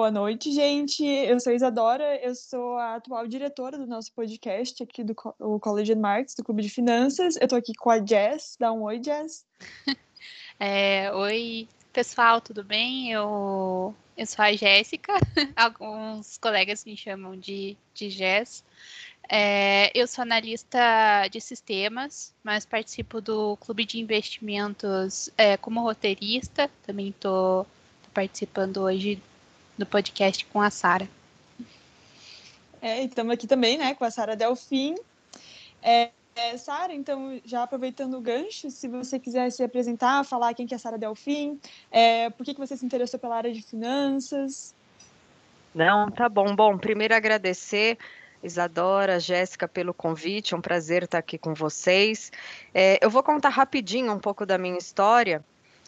Boa noite, gente. Eu sou Isadora, eu sou a atual diretora do nosso podcast aqui do o College do Clube de Finanças. Eu estou aqui com a Jess. Dá um oi, Jess. É, oi, pessoal, tudo bem? Eu, eu sou a Jéssica. Alguns colegas me chamam de, de Jess. É, eu sou analista de sistemas, mas participo do clube de investimentos é, como roteirista. Também estou participando hoje do podcast com a Sara. É, estamos aqui também, né, com a Sara Delfim. É, é, Sara, então, já aproveitando o gancho, se você quiser se apresentar, falar quem que é a Sara Delfim, é, por que, que você se interessou pela área de finanças? Não, tá bom. Bom, primeiro agradecer Isadora, Jéssica, pelo convite. É um prazer estar aqui com vocês. É, eu vou contar rapidinho um pouco da minha história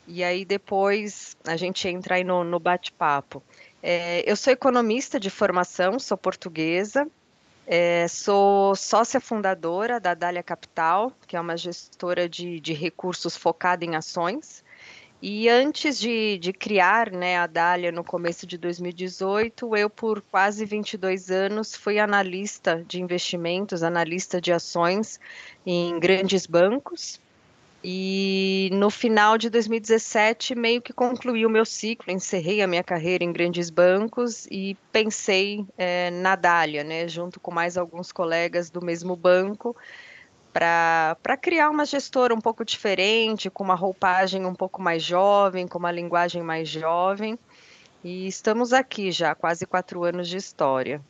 e aí depois a gente entra aí no, no bate-papo. É, eu sou economista de formação, sou portuguesa, é, sou sócia fundadora da Dália Capital, que é uma gestora de, de recursos focada em ações. E antes de, de, criar né, a Dália no começo de 2018, eu, por quase 22 anos, fui analista de investimentos, analista de ações em grandes bancos. E no final de 2017, meio que concluí o meu ciclo, encerrei a minha carreira em grandes bancos e pensei é, na Dália, né, junto com mais alguns colegas do mesmo banco, para criar uma gestora um pouco diferente, com uma roupagem um pouco mais jovem, com uma linguagem mais jovem. E estamos aqui já, quase quatro anos de história.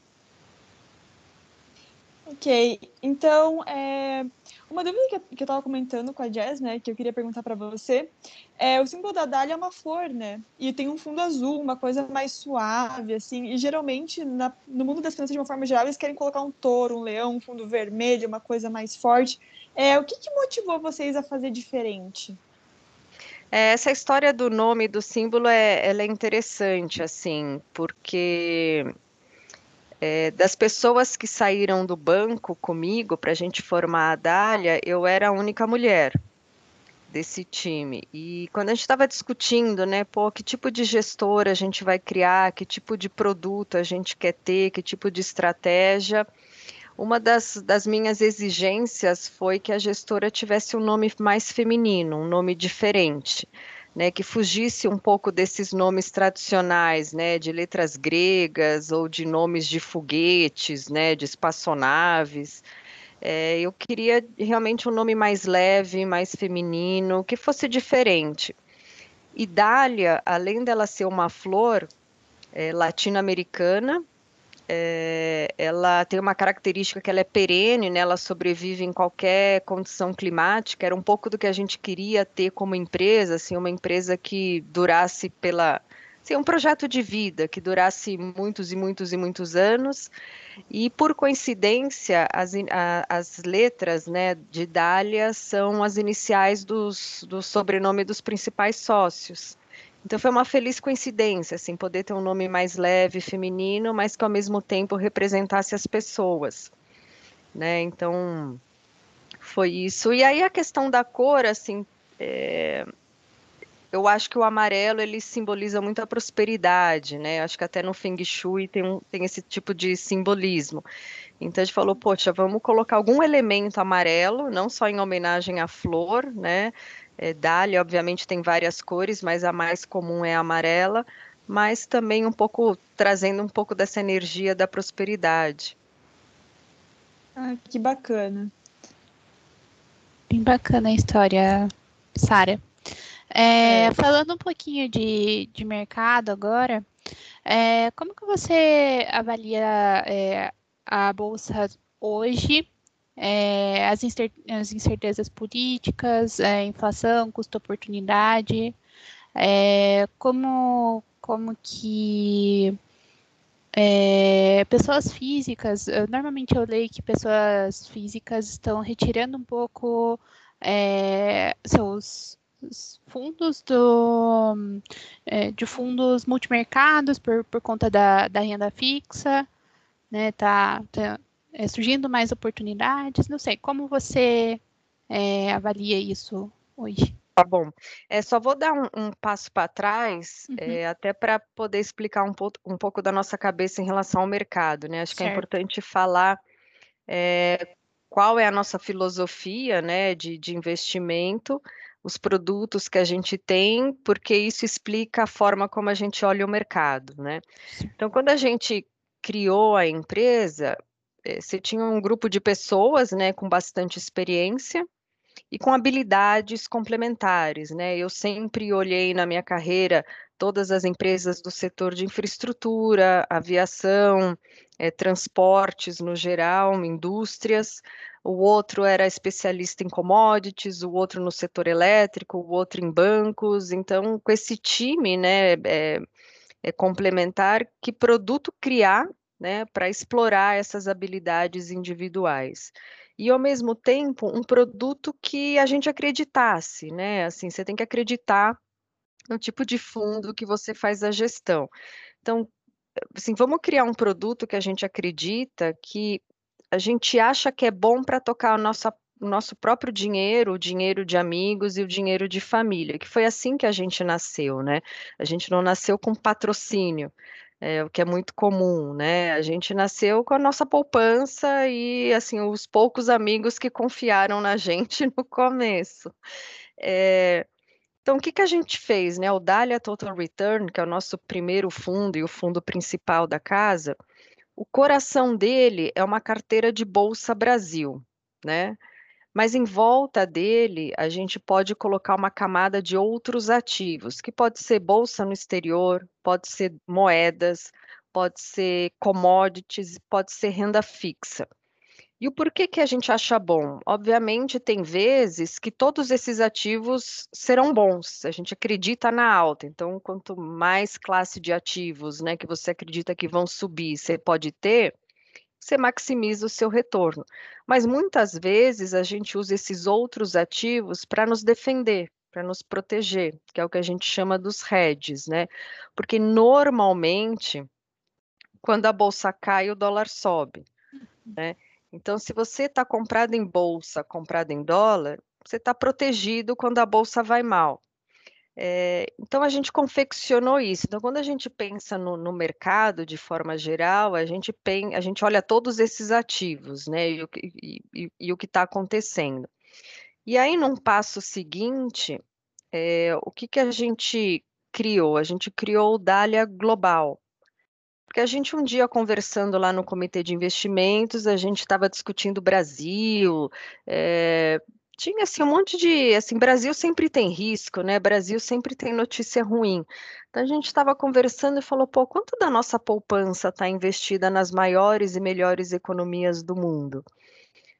Ok, então, é, uma dúvida que, eu estava comentando com a Jazz, né, que eu queria perguntar para você, é o símbolo da Dália é uma flor, né, e tem um fundo azul, uma coisa mais suave, assim, e geralmente na, no mundo das crianças, de uma forma geral, eles querem colocar um touro, um leão, um fundo vermelho, uma coisa mais forte. É, o que, que motivou vocês a fazer diferente? É, essa história do nome do símbolo é, ela é interessante, assim, porque é, das pessoas que saíram do banco comigo para a gente formar a Dália, eu era a única mulher desse time. E quando a gente estava discutindo, né, pô, que tipo de gestor a gente vai criar, que tipo de produto a gente quer ter, que tipo de estratégia, uma das, das minhas exigências foi que a gestora tivesse um nome mais feminino, um nome diferente né, que fugisse um pouco desses nomes tradicionais, né, de letras gregas ou de nomes de foguetes, né, de espaçonaves. É, eu queria realmente um nome mais leve, mais feminino, que fosse diferente. E Dália, além dela ser uma flor é, latino-americana, é, ela tem uma característica que ela é perene, né? ela sobrevive em qualquer condição climática. Era um pouco do que a gente queria ter como empresa, assim, uma empresa que durasse pela assim, um projeto de vida que durasse muitos e muitos e muitos anos. E por coincidência, as, a, as letras né, de Dália são as iniciais dos, do sobrenome dos principais sócios. Então foi uma feliz coincidência, assim, poder ter um nome mais leve, feminino, mas que ao mesmo tempo representasse as pessoas, né? Então foi isso. E aí a questão da cor, assim, é... eu acho que o amarelo ele simboliza muito a prosperidade, né? Acho que até no Feng Shui tem, um, tem esse tipo de simbolismo. Então a gente falou, poxa, vamos colocar algum elemento amarelo, não só em homenagem à flor, né? É, Dália, obviamente, tem várias cores, mas a mais comum é a amarela, mas também um pouco trazendo um pouco dessa energia da prosperidade. Ah, que bacana. Bem bacana a história, Sara. É, é. Falando um pouquinho de, de mercado agora, é, como que você avalia é, a bolsa hoje é, as, as, incertezas políticas, é, inflação, custo-oportunidade, é, como, como que é, pessoas físicas, normalmente eu leio que pessoas físicas estão retirando um pouco é, seus fundos do, é, de fundos multimercados por, por conta da, da renda fixa, né, tá, tá é, surgindo mais oportunidades? Não sei, como você é, avalia isso hoje? Tá bom. É, só vou dar um, um passo para trás, uhum. é, até para poder explicar um, po um pouco da nossa cabeça em relação ao mercado, né? Acho certo. que é importante falar é, qual é a nossa filosofia né, de, de investimento, os produtos que a gente tem, porque isso explica a forma como a gente olha o mercado. Né? Então, quando a gente criou a empresa, você tinha um grupo de pessoas né, com bastante experiência e com habilidades complementares. Né? Eu sempre olhei na minha carreira todas as empresas do setor de infraestrutura, aviação, é, transportes no geral, indústrias. O outro era especialista em commodities, o outro no setor elétrico, o outro em bancos. Então, com esse time, né, é, é complementar, que produto criar, né, para explorar essas habilidades individuais e ao mesmo tempo um produto que a gente acreditasse, né? Assim, você tem que acreditar no tipo de fundo que você faz a gestão. Então, assim, vamos criar um produto que a gente acredita que a gente acha que é bom para tocar o nosso, o nosso próprio dinheiro, o dinheiro de amigos e o dinheiro de família, que foi assim que a gente nasceu, né? A gente não nasceu com patrocínio. É, o que é muito comum, né? A gente nasceu com a nossa poupança e, assim, os poucos amigos que confiaram na gente no começo. É, então, o que, que a gente fez? Né? O Dália Total Return, que é o nosso primeiro fundo e o fundo principal da casa, o coração dele é uma carteira de Bolsa Brasil, né? Mas em volta dele, a gente pode colocar uma camada de outros ativos, que pode ser bolsa no exterior, pode ser moedas, pode ser commodities, pode ser renda fixa. E o porquê que a gente acha bom? Obviamente, tem vezes que todos esses ativos serão bons, a gente acredita na alta. Então, quanto mais classe de ativos né, que você acredita que vão subir, você pode ter, você maximiza o seu retorno. Mas muitas vezes a gente usa esses outros ativos para nos defender, para nos proteger, que é o que a gente chama dos hedges, né? Porque normalmente, quando a bolsa cai, o dólar sobe, né? Então, se você está comprado em bolsa, comprado em dólar, você está protegido quando a bolsa vai mal. É, então, a gente confeccionou isso. Então, quando a gente pensa no, no mercado de forma geral, a gente, pen, a gente olha todos esses ativos, né, e, e, e, e o que está acontecendo. E aí, num passo seguinte, é, o que, que a gente criou? A gente criou o Dália Global, porque a gente um dia conversando lá no comitê de investimentos, a gente estava discutindo o Brasil, é, tinha assim um monte de, assim, Brasil sempre tem risco, né? Brasil sempre tem notícia ruim. Então a gente estava conversando e falou, pô, quanto da nossa poupança está investida nas maiores e melhores economias do mundo?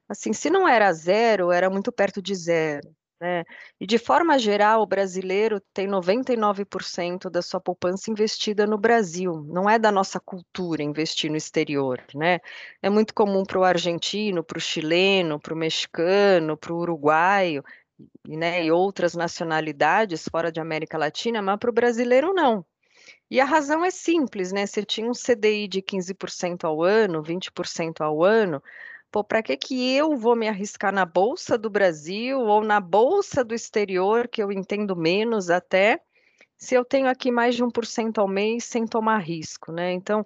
Assim, se não era zero, era muito perto de zero. Né? E de forma geral, o brasileiro tem 99% da sua poupança investida no Brasil. Não é da nossa cultura investir no exterior, né? É muito comum para o argentino, para o chileno, para o mexicano, para o uruguaio, né, e outras nacionalidades fora de América Latina, mas para o brasileiro não. E a razão é simples, né? Você tinha um CDI de 15% ao ano, 20% ao ano, pô, para que que eu vou me arriscar na bolsa do Brasil ou na bolsa do exterior, que eu entendo menos até, se eu tenho aqui mais de 1% ao mês sem tomar risco, né? Então,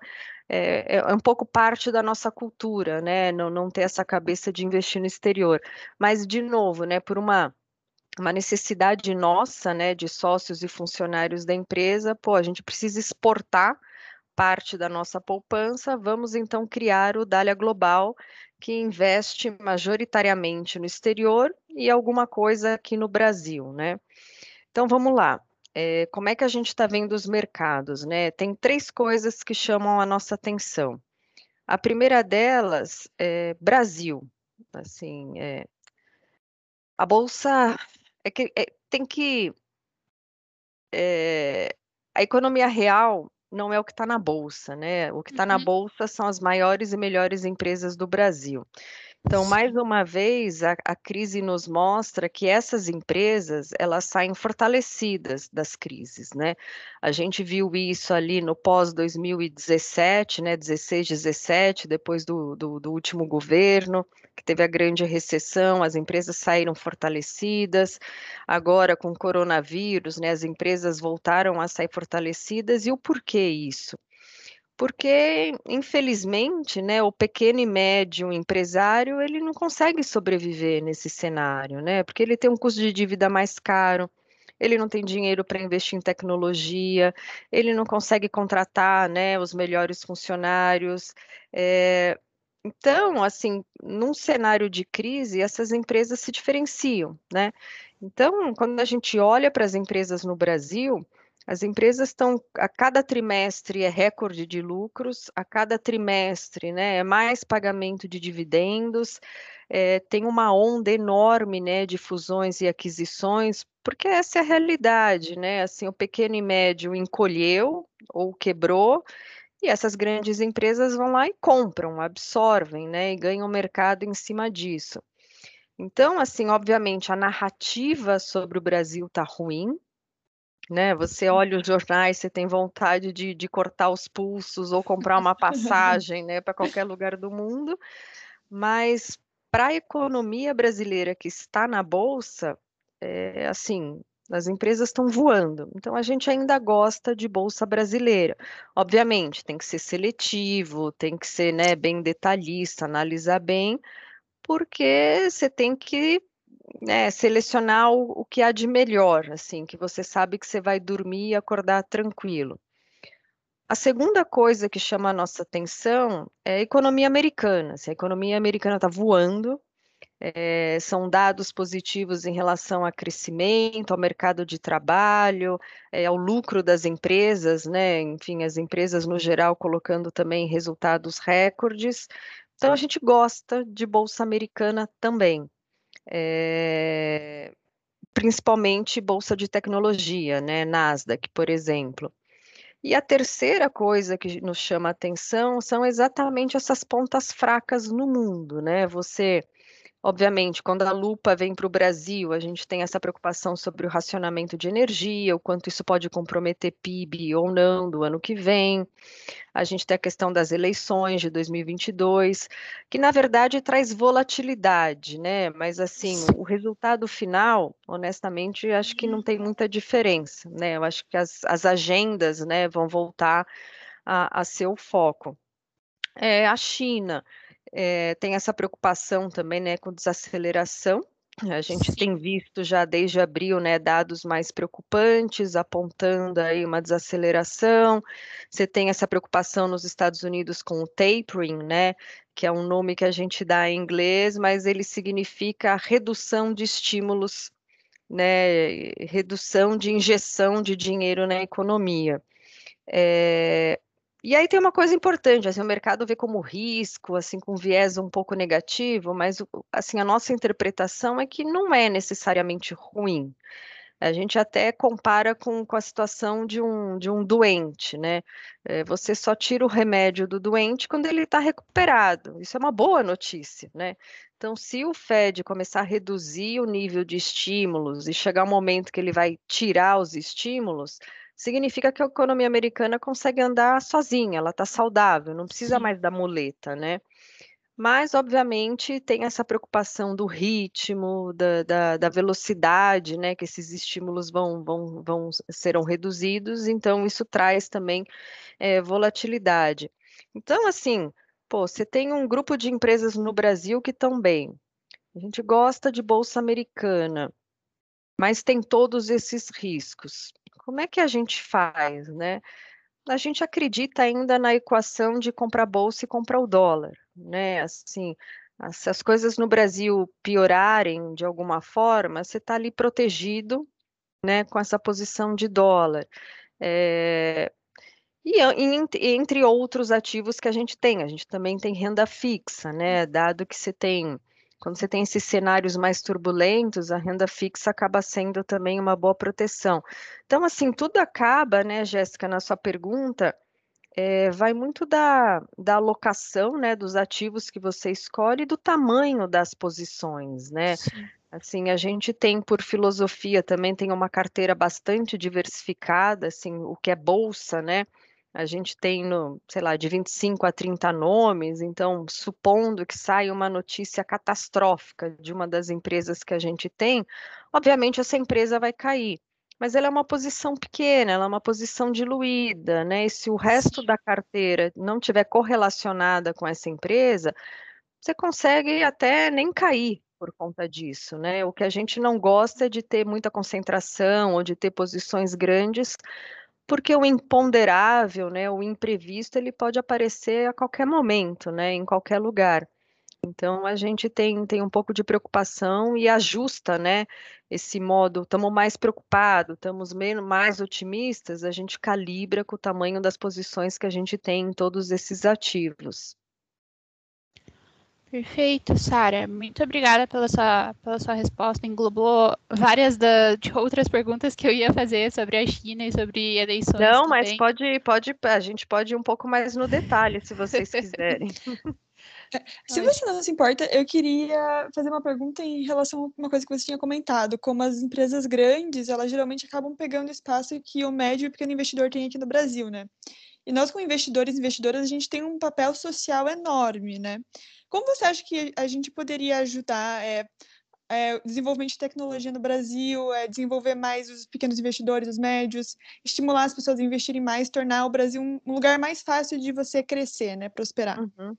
é, é, um pouco parte da nossa cultura, né? Não, não ter essa cabeça de investir no exterior. Mas, de novo, né, por uma uma necessidade nossa, né, de sócios e funcionários da empresa, pô, a gente precisa exportar parte da nossa poupança, vamos então criar o Dália Global, que investe majoritariamente no exterior e alguma coisa aqui no Brasil, né? Então vamos lá. É, como é que a gente está vendo os mercados, né? Tem três coisas que chamam a nossa atenção. A primeira delas é Brasil. Assim, é, a bolsa é que é, tem que é, a economia real não é o que está na bolsa, né? O que está uhum. na bolsa são as maiores e melhores empresas do Brasil. Então, mais uma vez, a, a, crise nos mostra que essas empresas, elas saem fortalecidas das crises, né? A gente viu isso ali no pós-2017, né, 16, 17, depois do, do, do último governo, que teve a grande recessão, as empresas saíram fortalecidas. Agora, com o coronavírus, né, as empresas voltaram a sair fortalecidas. E o porquê isso? Porque infelizmente, né, o pequeno e médio empresário ele não consegue sobreviver nesse cenário, né? Porque ele tem um custo de dívida mais caro, ele não tem dinheiro para investir em tecnologia, ele não consegue contratar, né, os melhores funcionários. É... Então, assim, num cenário de crise, essas empresas se diferenciam, né? Então, quando a gente olha para as empresas no Brasil, as empresas estão, a cada trimestre é recorde de lucros, a cada trimestre né, é mais pagamento de dividendos, é, tem uma onda enorme né, de fusões e aquisições, porque essa é a realidade, né? Assim, o pequeno e médio encolheu ou quebrou, e essas grandes empresas vão lá e compram, absorvem, né, e ganham mercado em cima disso. Então, assim, obviamente, a narrativa sobre o Brasil está ruim, né? Você olha os jornais, você tem vontade de, de cortar os pulsos ou comprar uma passagem, né, para qualquer lugar do mundo, mas para a economia brasileira que está na bolsa, é, assim, as empresas estão voando. Então a gente ainda gosta de bolsa brasileira. Obviamente, tem que ser seletivo, tem que ser, né, bem detalhista, analisar bem, porque você tem que né, selecionar o, o, que há de melhor, assim, que você sabe que você vai dormir e acordar tranquilo. A segunda coisa que chama a nossa atenção é a economia americana. Se a economia americana está voando, é, são dados positivos em relação a crescimento, ao mercado de trabalho, é, ao lucro das empresas, né? Enfim, as empresas no geral colocando também resultados recordes. Então a gente gosta de bolsa americana também é, principalmente bolsa de tecnologia, né, Nasdaq, por exemplo. E a terceira coisa que nos chama a atenção são exatamente essas pontas fracas no mundo, né? Você Obviamente, quando a lupa vem para o Brasil, a gente tem essa preocupação sobre o racionamento de energia, o quanto isso pode comprometer PIB ou não do ano que vem. A gente tem a questão das eleições de 2022, que na verdade traz volatilidade, né? Mas assim, o resultado final, honestamente, acho que não tem muita diferença, né? Eu acho que as, as agendas, né, vão voltar a, a ser o foco. É, a China é, tem essa preocupação também, né, com desaceleração. A gente Sim. tem visto já desde abril, né, dados mais preocupantes, apontando aí uma desaceleração. Você tem essa preocupação nos Estados Unidos com o tapering, né, que é um nome que a gente dá em inglês, mas ele significa redução de estímulos, né, redução de injeção de dinheiro na economia. É, e aí tem uma coisa importante, assim, o mercado vê como risco, assim, com viés um pouco negativo, mas assim, a nossa interpretação é que não é necessariamente ruim. A gente até compara com, com a situação de um, de um doente, né? É, você só tira o remédio do doente quando ele está recuperado. Isso é uma boa notícia, né? Então, se o Fed começar a reduzir o nível de estímulos e chegar um momento que ele vai tirar os estímulos, significa que a economia americana consegue andar sozinha, ela está saudável, não precisa Sim. mais da muleta, né? Mas, obviamente, tem essa preocupação do ritmo, da, da, da, velocidade, né? Que esses estímulos vão, vão, vão serão reduzidos, então isso traz também é, volatilidade. Então, assim, pô, você tem um grupo de empresas no Brasil que estão bem. A gente gosta de bolsa americana, mas tem todos esses riscos como é que a gente faz, né? A gente acredita ainda na equação de comprar bolsa e comprar o dólar, né? Assim, se as coisas no Brasil piorarem de alguma forma, você está ali protegido, né, com essa posição de dólar. É, e entre outros ativos que a gente tem, a gente também tem renda fixa, né? Dado que você tem quando você tem esses cenários mais turbulentos, a renda fixa acaba sendo também uma boa proteção. Então, assim, tudo acaba, né, Jéssica, na sua pergunta, é, vai muito da, da alocação, né, dos ativos que você escolhe e do tamanho das posições, né? Sim. Assim, a gente tem por filosofia também tem uma carteira bastante diversificada, assim, o que é bolsa, né? A gente tem, no, sei lá, de 25 a 30 nomes, então, supondo que saia uma notícia catastrófica de uma das empresas que a gente tem, obviamente essa empresa vai cair mas ela é uma posição pequena, ela é uma posição diluída, né? E se o resto da carteira não tiver correlacionada com essa empresa, você consegue até nem cair por conta disso, né? O que a gente não gosta é de ter muita concentração ou de ter posições grandes, porque o imponderável, né, o imprevisto, ele pode aparecer a qualquer momento, né, em qualquer lugar. Então a gente tem, tem um pouco de preocupação e ajusta, né? Esse modo, estamos mais preocupados, estamos menos mais otimistas, a gente calibra com o tamanho das posições que a gente tem em todos esses ativos. Perfeito, Sara. Muito obrigada pela sua, pela sua resposta. Englobou várias da, de outras perguntas que eu ia fazer sobre a China e sobre eleições. Não, também. mas pode, pode, a gente pode ir um pouco mais no detalhe, se vocês quiserem. Se você não se importa, eu queria fazer uma pergunta em relação a uma coisa que você tinha comentado, como as empresas grandes, elas geralmente acabam pegando espaço que o médio e o pequeno investidor tem aqui no Brasil, né? E nós, como investidores e investidoras, a gente tem um papel social enorme, né? Como você acha que a gente poderia ajudar é, é, desenvolvimento de tecnologia no Brasil, é, desenvolver mais os pequenos investidores, os médios, estimular as pessoas a investirem mais, tornar o Brasil um, lugar mais fácil de você crescer, né? Prosperar. Uhum.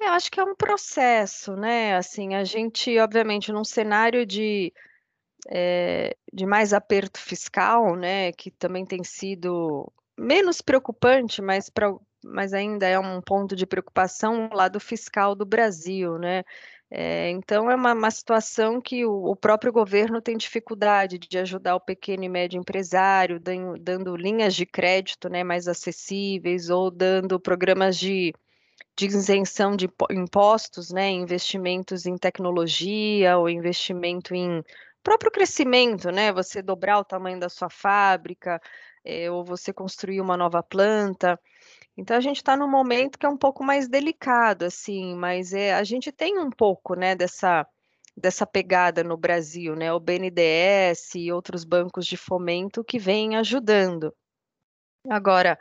Eu acho que é um processo, né? Assim, a gente, obviamente, num cenário de, é, de mais aperto fiscal, né, que também tem sido menos preocupante, mas, pra, mas ainda é um ponto de preocupação o lado fiscal do Brasil, né? É, então, é uma, uma situação que o, o, próprio governo tem dificuldade de ajudar o pequeno e médio empresário, dando, linhas de crédito né, mais acessíveis ou dando programas de de isenção de impostos, né, investimentos em tecnologia ou investimento em próprio crescimento, né, você dobrar o tamanho da sua fábrica é, ou você construir uma nova planta. Então a gente está num momento que é um pouco mais delicado, assim, mas é, a gente tem um pouco, né, dessa dessa pegada no Brasil, né, o BNDES e outros bancos de fomento que vêm ajudando. Agora,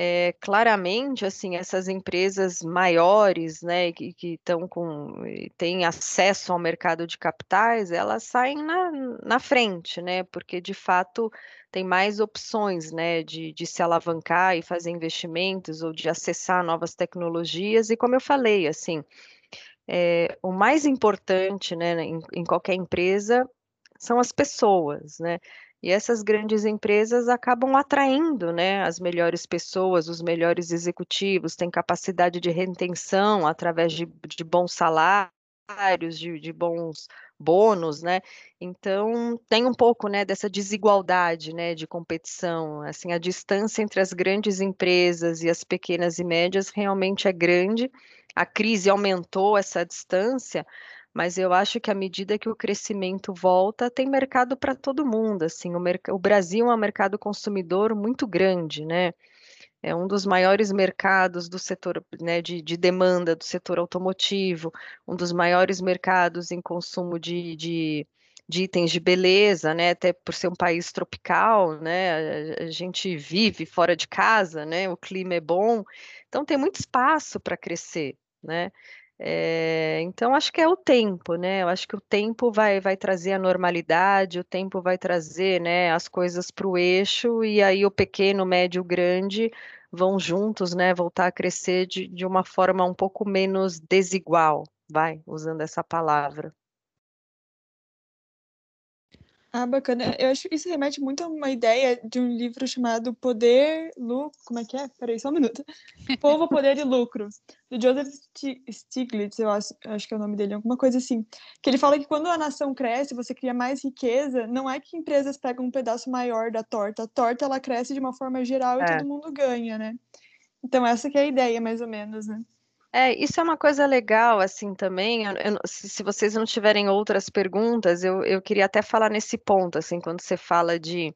é, claramente, assim, essas empresas maiores, né, que estão com, têm acesso ao mercado de capitais, elas saem na, na frente, né, porque de fato tem mais opções, né, de, de se alavancar e fazer investimentos ou de acessar novas tecnologias, e como eu falei, assim, é, o mais importante, né, em, em qualquer empresa são as pessoas, né, e essas grandes empresas acabam atraindo né, as melhores pessoas, os melhores executivos, têm capacidade de retenção através de, de bons salários, de, de, bons bônus, né? Então tem um pouco né, dessa desigualdade né, de competição. Assim, a distância entre as grandes empresas e as pequenas e médias realmente é grande. A crise aumentou essa distância, mas eu acho que à medida que o crescimento volta, tem mercado para todo mundo, assim, o, o Brasil é um mercado consumidor muito grande, né? É um dos maiores mercados do setor né, de, de, demanda do setor automotivo, um dos maiores mercados em consumo de, de, de, itens de beleza, né, até por ser um país tropical, né, a, a gente vive fora de casa, né, o clima é bom, então tem muito espaço para crescer, né? É, então, acho que é o tempo, né? Eu acho que o tempo vai, vai trazer a normalidade, o tempo vai trazer né, as coisas para o eixo, e aí o pequeno, médio, grande vão juntos, né? Voltar a crescer de, de uma forma um pouco menos desigual, vai, usando essa palavra. Ah, bacana. Eu acho que isso remete muito a uma ideia de um livro chamado Poder, Lucro. Como é que é? Peraí, só um minuto. Povo, Poder e Lucro, do Joseph Stiglitz, eu acho, acho que é o nome dele, alguma coisa assim. Que ele fala que quando a nação cresce, você cria mais riqueza, não é que empresas pegam um pedaço maior da torta. A torta, ela cresce de uma forma geral e é. todo mundo ganha, né? Então, essa que é a ideia, mais ou menos, né? É, isso é uma coisa legal, assim, também. Eu, eu, se, vocês não tiverem outras perguntas, eu, eu queria até falar nesse ponto, assim, quando você fala de,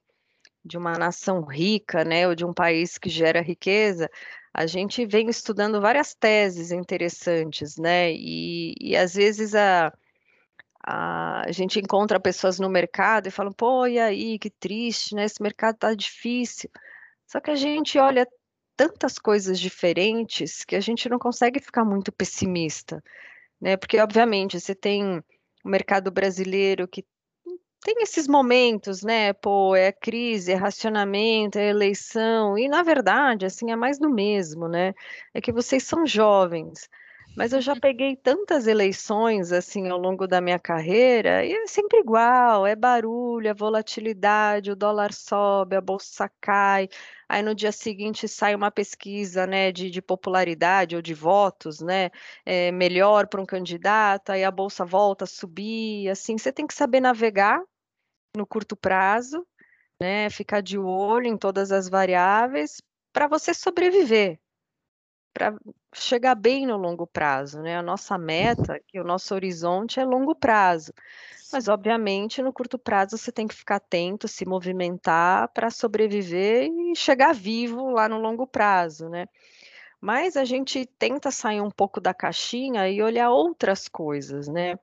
de uma nação rica, né, ou de um país que gera riqueza, a gente vem estudando várias teses interessantes, né, e, e às vezes a, a, a gente encontra pessoas no mercado e falam, pô, e aí, que triste, né, esse mercado tá difícil. Só que a gente olha tantas coisas diferentes que a gente não consegue ficar muito pessimista, né, porque obviamente você tem o mercado brasileiro que tem esses momentos, né? Pô, é crise, é racionamento, é eleição, e na verdade, assim, é mais do mesmo, né? É que vocês são jovens, mas eu já peguei tantas eleições, assim, ao longo da minha carreira, e é sempre igual, é barulho, é volatilidade, o dólar sobe, a bolsa cai, aí no dia seguinte sai uma pesquisa, né, de, de popularidade ou de votos, né, é, melhor para um candidato, aí a bolsa volta a subir, assim, você tem que saber navegar no curto prazo, né? Ficar de olho em todas as variáveis para você sobreviver, para chegar bem no longo prazo, né? A nossa meta, que o nosso horizonte é longo prazo. Mas, obviamente, no curto prazo você tem que ficar atento, se movimentar para sobreviver e chegar vivo lá no longo prazo, né? Mas a gente tenta sair um pouco da caixinha e olhar outras coisas, né?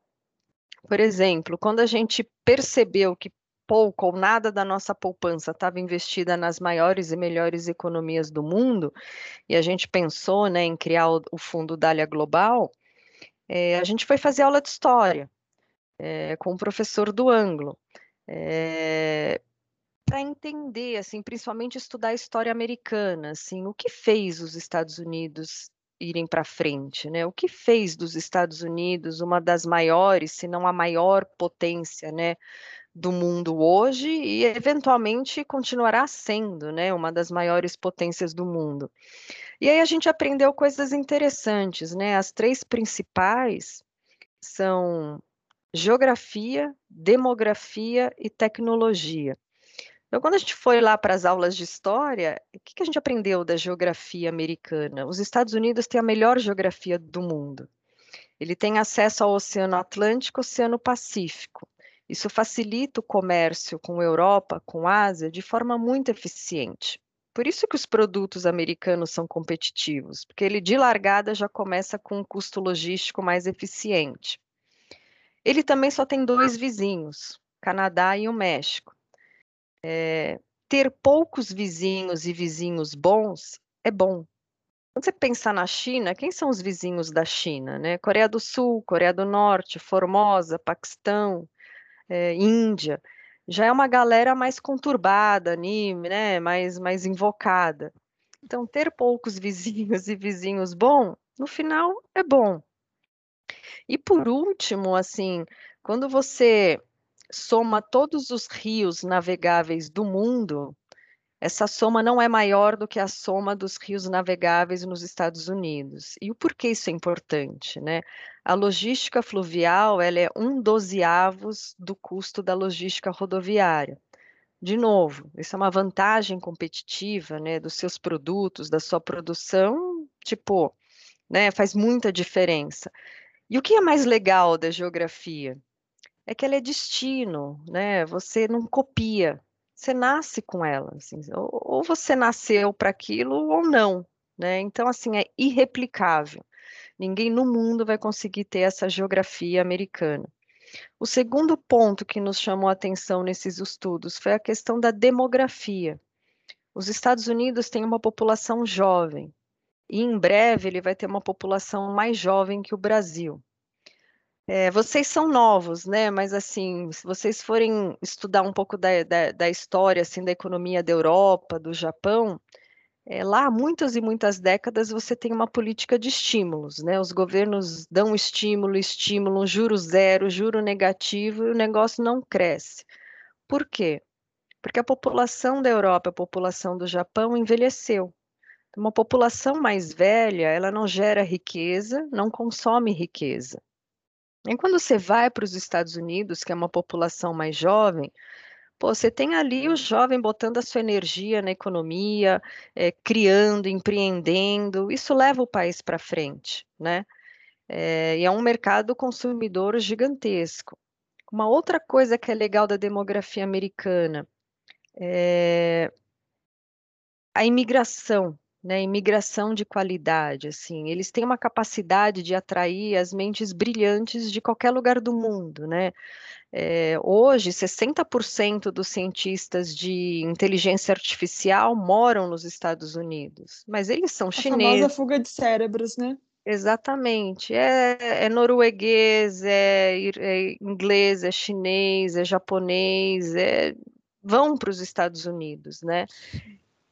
Por exemplo, quando a gente percebeu que pouco ou nada da nossa poupança estava investida nas maiores e melhores economias do mundo, e a gente pensou né, em criar o, o Fundo Dália Global, é, a gente foi fazer aula de história é, com o professor do Anglo. É, para entender, assim, principalmente estudar a história americana, assim, o que fez os Estados Unidos irem para frente, né? O que fez dos Estados Unidos uma das maiores, se não a maior potência, né, do mundo hoje e eventualmente continuará sendo, né, uma das maiores potências do mundo. E aí a gente aprendeu coisas interessantes, né? As três principais são geografia, demografia e tecnologia. Então, quando a gente foi lá para as aulas de história, o que, que a gente aprendeu da geografia americana? Os Estados Unidos têm a melhor geografia do mundo. Ele tem acesso ao Oceano Atlântico Oceano Pacífico. Isso facilita o comércio com Europa, com a Ásia, de forma muito eficiente. Por isso que os produtos americanos são competitivos, porque ele de largada já começa com um custo logístico mais eficiente. Ele também só tem dois vizinhos, Canadá e o México. É, ter poucos vizinhos e vizinhos bons é bom. Quando você pensar na China, quem são os vizinhos da China? Né? Coreia do Sul, Coreia do Norte, Formosa, Paquistão, é, Índia, já é uma galera mais conturbada, anime, né, mais, mais invocada. Então, ter poucos vizinhos e vizinhos bom, no final é bom. E por último, assim, quando você soma todos os rios navegáveis do mundo, essa soma não é maior do que a soma dos rios navegáveis nos Estados Unidos. E o porquê isso é importante, né? A logística fluvial, ela é um dozeavos do custo da logística rodoviária. De novo, isso é uma vantagem competitiva, né, dos seus produtos, da sua produção, tipo, né, faz muita diferença. E o que é mais legal da geografia? É que ela é destino, né? Você não copia, você nasce com ela, assim, ou, ou você nasceu para aquilo ou não, né? Então, assim, é irreplicável. Ninguém no mundo vai conseguir ter essa geografia americana. O segundo ponto que nos chamou a atenção nesses estudos foi a questão da demografia. Os Estados Unidos têm uma população jovem, e em breve ele vai ter uma população mais jovem que o Brasil. É, vocês são novos, né? Mas assim, se vocês forem estudar um pouco da, da, da história assim da economia da Europa, do Japão, é, lá há muitas e muitas décadas você tem uma política de estímulos, né? Os governos dão estímulo, estímulo, juro zero, juro negativo e o negócio não cresce. Por quê? Porque a população da Europa, a população do Japão envelheceu. Uma população mais velha, ela não gera riqueza, não consome riqueza. E quando você vai para os Estados Unidos, que é uma população mais jovem, pô, você tem ali o jovem botando a sua energia na economia, é, criando, empreendendo, isso leva o país para frente, né? É, e é um mercado consumidor gigantesco. Uma outra coisa que é legal da demografia americana é a imigração, né, imigração de qualidade, assim, eles têm uma capacidade de atrair as mentes brilhantes de qualquer lugar do mundo, né? É, hoje, 60% dos cientistas de inteligência artificial moram nos Estados Unidos, mas eles são A chineses. famosa fuga de cérebros, né? Exatamente, é, é norueguês, é, é inglês, é chinês, é japonês, é, vão para os Estados Unidos, né?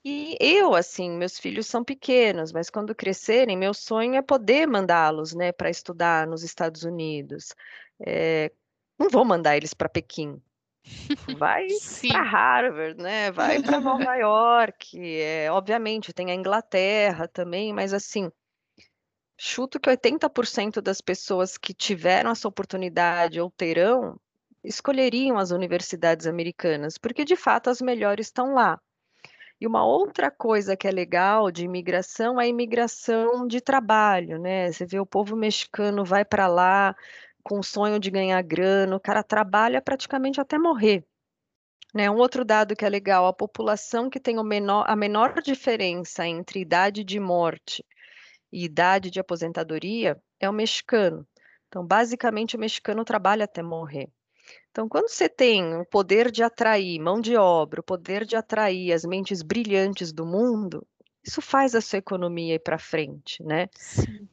E eu, assim, meus filhos são pequenos, mas quando crescerem, meu sonho é poder mandá-los, né, para estudar nos Estados Unidos. É, não vou mandar eles para Pequim. Vai para Harvard, né? Vai para Nova York. É, obviamente, tem a Inglaterra também, mas assim, chuto que 80% das pessoas que tiveram essa oportunidade ou terão escolheriam as universidades americanas, porque de fato as melhores estão lá. E uma outra coisa que é legal de imigração é a imigração de trabalho, né? Você vê o povo mexicano vai para lá com o sonho de ganhar grana, o cara trabalha praticamente até morrer. Né? Um outro dado que é legal, a população que tem menor, a menor diferença entre idade de morte e idade de aposentadoria é o mexicano. Então, basicamente, o mexicano trabalha até morrer. Então, quando você tem o poder de atrair mão de obra, o poder de atrair as mentes brilhantes do mundo, isso faz a sua economia ir para frente, né? Sim.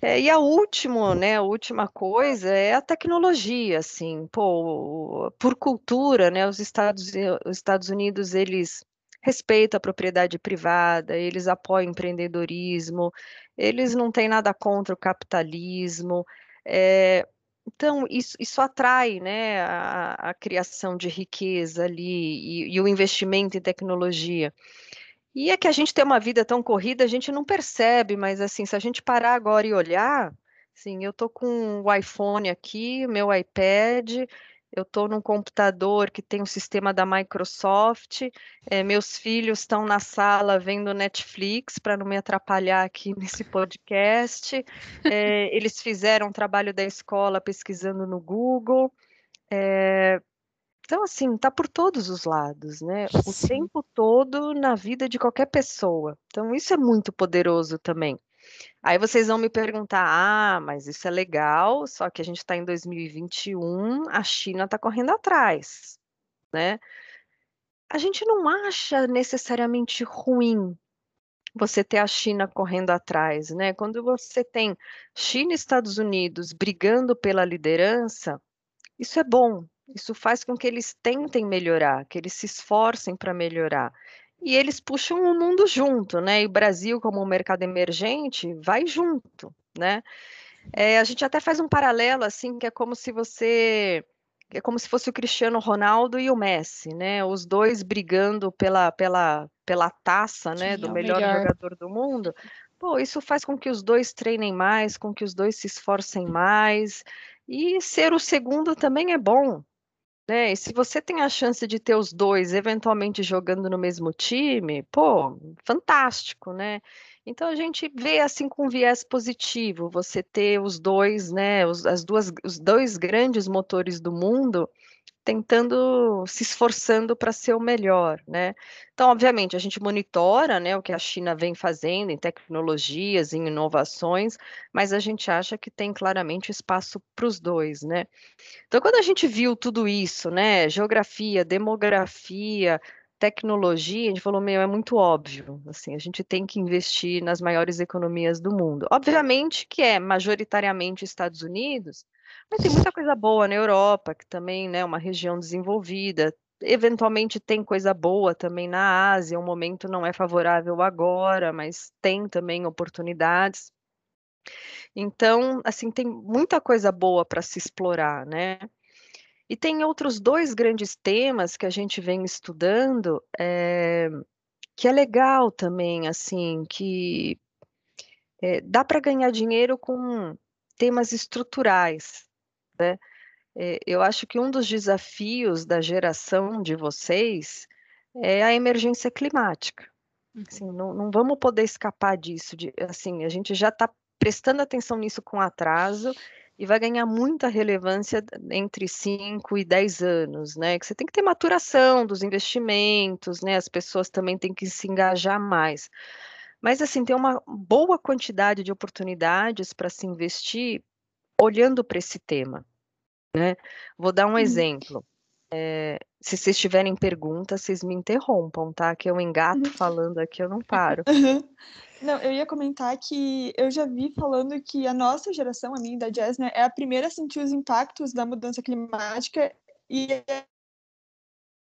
É, e a última, né, a última coisa é a tecnologia, assim, pô, por cultura, né, os Estados, os Estados Unidos, eles respeitam a propriedade privada, eles apoiam o empreendedorismo, eles não têm nada contra o capitalismo, é, então, isso, isso atrai né, a, a, criação de riqueza ali e, e, o investimento em tecnologia. E é que a gente tem uma vida tão corrida, a gente não percebe, mas assim, se a gente parar agora e olhar, assim, eu estou com o iPhone aqui, meu iPad, eu estou num computador que tem o um sistema da Microsoft, é, meus filhos estão na sala vendo Netflix para não me atrapalhar aqui nesse podcast. É, eles fizeram um trabalho da escola pesquisando no Google. É, então, assim, está por todos os lados, né? O Sim. tempo todo na vida de qualquer pessoa. Então, isso é muito poderoso também. Aí vocês vão me perguntar: ah, mas isso é legal, só que a gente está em 2021, a China está correndo atrás, né? A gente não acha necessariamente ruim você ter a China correndo atrás, né? Quando você tem China e Estados Unidos brigando pela liderança, isso é bom. Isso faz com que eles tentem melhorar, que eles se esforcem para melhorar e eles puxam o mundo junto, né? E o Brasil, como um mercado emergente, vai junto, né? É, a gente até faz um paralelo, assim, que é como se você. É como se fosse o Cristiano Ronaldo e o Messi, né? Os dois brigando pela, pela, pela taça, né? Do é melhor, melhor jogador do mundo. Pô, isso faz com que os dois treinem mais, com que os dois se esforcem mais. E ser o segundo também é bom, né? E se você tem a chance de ter os dois eventualmente jogando no mesmo time, pô, fantástico, né? Então a gente vê assim com viés positivo, você ter os dois, né, os, as duas, os dois grandes motores do mundo tentando, se esforçando para ser o melhor, né? Então, obviamente, a gente monitora, né, o que a China vem fazendo em tecnologias, em inovações, mas a gente acha que tem claramente espaço para os dois, né? Então, quando a gente viu tudo isso, né, geografia, demografia, tecnologia, a gente falou, meu, é muito óbvio, assim, a gente tem que investir nas maiores economias do mundo. Obviamente que é majoritariamente Estados Unidos, mas tem muita coisa boa na Europa, que também né, é uma região desenvolvida. Eventualmente tem coisa boa também na Ásia, o momento não é favorável agora, mas tem também oportunidades. Então, assim, tem muita coisa boa para se explorar, né? E tem outros dois grandes temas que a gente vem estudando, é, que é legal também, assim, que é, dá para ganhar dinheiro com temas estruturais, né? É, eu acho que um dos desafios da geração de vocês é a emergência climática. Assim, uhum. não, não vamos poder escapar disso. De, assim, a gente já está prestando atenção nisso com atraso e vai ganhar muita relevância entre 5 e 10 anos, né? Que você tem que ter maturação dos investimentos, né? As pessoas também têm que se engajar mais. Mas assim, tem uma boa quantidade de oportunidades para se investir olhando para esse tema, né? Vou dar um hum. exemplo. É, se vocês tiverem perguntas, vocês me interrompam, tá? Que eu engato uhum. falando aqui, eu não paro. Não, eu ia comentar que eu já vi falando que a nossa geração, a minha da Jazz, né, é a primeira a sentir os impactos da mudança climática e é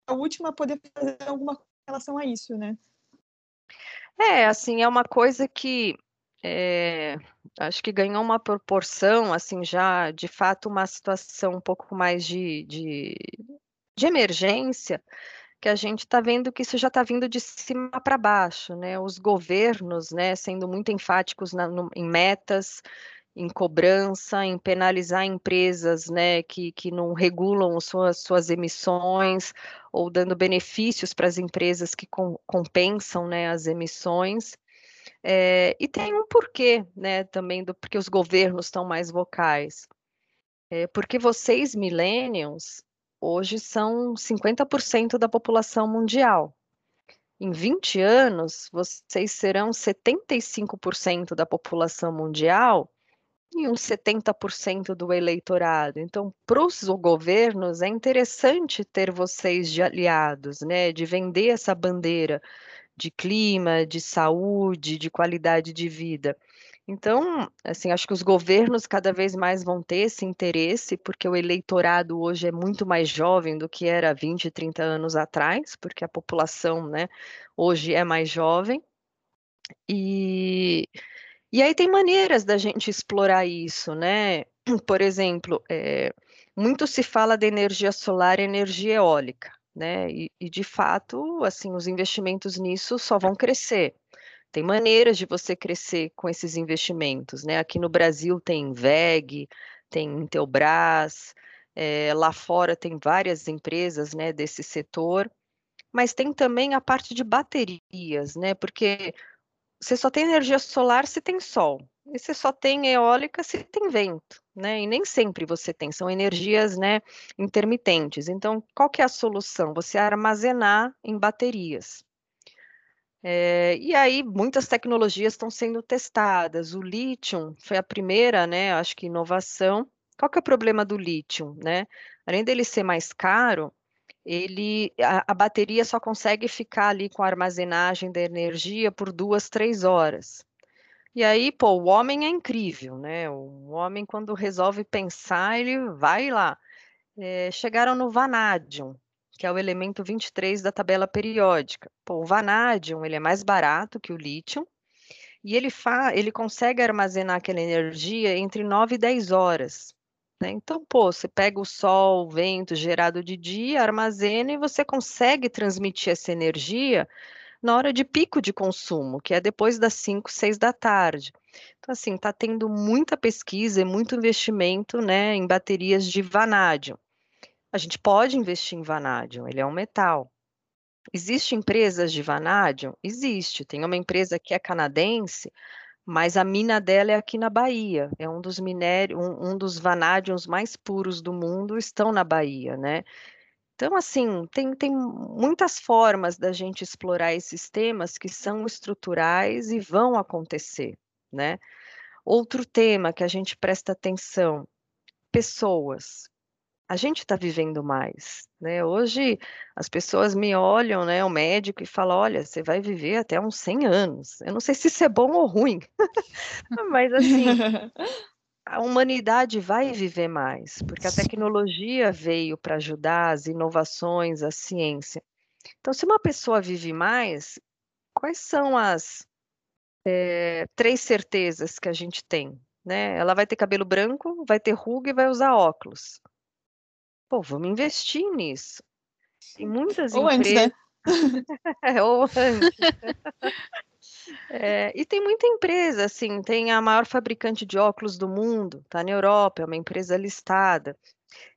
a última a poder fazer alguma coisa em relação a isso, né? É, assim, é uma coisa que é, acho que ganhou uma proporção, assim, já de fato uma situação um pouco mais de, de, de emergência, que a gente está vendo que isso já está vindo de cima para baixo, né? Os governos, né, sendo muito enfáticos na, no, em metas, em cobrança, em penalizar empresas, né, que, que não regulam suas, suas emissões, ou dando benefícios para as empresas que com, compensam, né, as emissões. É, e tem um porquê, né, também do porque os governos estão mais vocais. É, porque vocês, millennials, hoje são 50% da população mundial. Em 20 anos, vocês serão 75% da população mundial e uns 70% do eleitorado. Então, para os governos, é interessante ter vocês de aliados, né? De vender essa bandeira de clima, de saúde, de qualidade de vida. Então, assim, acho que os governos cada vez mais vão ter esse interesse, porque o eleitorado hoje é muito mais jovem do que era 20, 30 anos atrás, porque a população, né, hoje é mais jovem. E, e aí tem maneiras da gente explorar isso, né? Por exemplo, é, muito se fala de energia solar e energia eólica, né? E, e de fato, assim, os investimentos nisso só vão crescer. Tem maneiras de você crescer com esses investimentos, né? Aqui no Brasil tem VEG, tem Intelbras, é, lá fora tem várias empresas, né, desse setor, mas tem também a parte de baterias, né? Porque você só tem energia solar se tem sol, e você só tem eólica se tem vento, né? E nem sempre você tem, são energias, né, intermitentes. Então, qual que é a solução? Você armazenar em baterias. É, e aí, muitas tecnologias estão sendo testadas. O lítio foi a primeira, né? Acho que inovação. Qual que é o problema do lítio, né? Além dele ser mais caro, ele a, a bateria só consegue ficar ali com a armazenagem da energia por duas, três horas. E aí, pô, o homem é incrível, né? O homem, quando resolve pensar, ele vai lá. É, chegaram no vanádio que é o elemento 23 da tabela periódica. Pô, o vanádio ele é mais barato que o lítio e ele, fa ele consegue armazenar aquela energia entre 9 e 10 horas. Né? Então, pô, você pega o sol, o vento gerado de dia, armazena e você consegue transmitir essa energia na hora de pico de consumo, que é depois das 5, 6 da tarde. Então, assim, está tendo muita pesquisa e muito investimento né, em baterias de vanádio. A gente pode investir em vanádio, ele é um metal. Existe empresas de vanádio? Existe. Tem uma empresa que é canadense, mas a mina dela é aqui na Bahia. É um dos minérios, um, um dos vanádios mais puros do mundo estão na Bahia, né? Então, assim, tem, tem muitas formas da gente explorar esses temas que são estruturais e vão acontecer, né? Outro tema que a gente presta atenção, pessoas a gente está vivendo mais, né? Hoje as pessoas me olham, né, o médico e falam, olha, você vai viver até uns 100 anos. Eu não sei se isso é bom ou ruim, mas assim, a humanidade vai viver mais, porque a tecnologia veio para ajudar as inovações, a ciência. Então, se uma pessoa vive mais, quais são as é, três certezas que a gente tem? Né? Ela vai ter cabelo branco, vai ter ruga e vai usar óculos. Pô, vamos investir nisso. Tem muitas Ou empresas. Antes, né? Ou antes. É, e tem muita empresa, assim, tem a maior fabricante de óculos do mundo, tá na Europa, é uma empresa listada.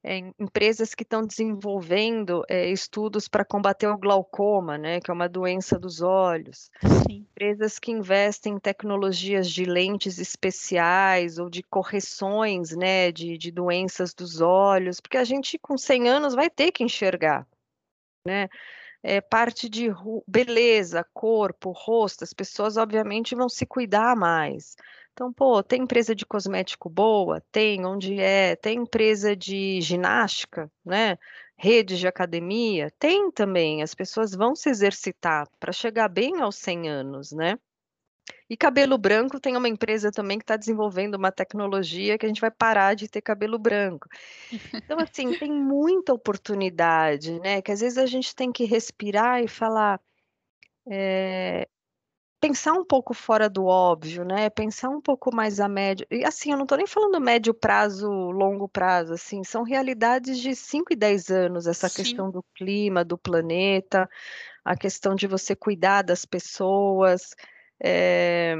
É, empresas que estão desenvolvendo é, estudos para combater o glaucoma, né, que é uma doença dos olhos. Sim. Empresas que investem em tecnologias de lentes especiais ou de correções, né, de, de doenças dos olhos, porque a gente com 100 anos vai ter que enxergar, né? É, parte de beleza, corpo, rosto, as pessoas obviamente vão se cuidar mais. Então, pô, tem empresa de cosmético boa? Tem, onde é? Tem empresa de ginástica, né? Redes de academia? Tem também. As pessoas vão se exercitar para chegar bem aos 100 anos, né? E cabelo branco tem uma empresa também que está desenvolvendo uma tecnologia que a gente vai parar de ter cabelo branco. Então, assim, tem muita oportunidade, né? Que às vezes a gente tem que respirar e falar. É, pensar um pouco fora do óbvio, né? Pensar um pouco mais a médio. E assim, eu não estou nem falando médio prazo, longo prazo, assim, são realidades de 5 e 10 anos, essa Sim. questão do clima, do planeta, a questão de você cuidar das pessoas. É...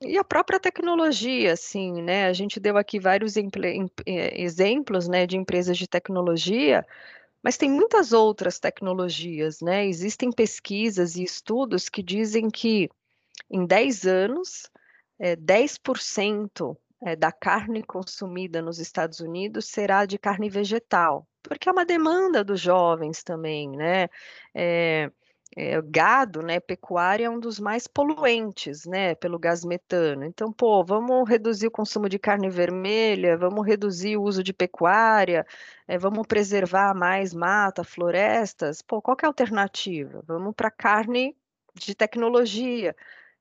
E a própria tecnologia, assim, né? A gente deu aqui vários eh, exemplos, né, de empresas de tecnologia, mas tem muitas outras tecnologias, né? Existem pesquisas e estudos que dizem que em 10 anos, é, 10% é, da carne consumida nos Estados Unidos será de carne vegetal, porque é uma demanda dos jovens também, né? É, é, gado, né, pecuária é um dos mais poluentes, né, pelo gás metano. Então, pô, vamos reduzir o consumo de carne vermelha, vamos reduzir o uso de pecuária, é, vamos preservar mais mata, florestas. Pô, qual é a alternativa? Vamos para carne de tecnologia.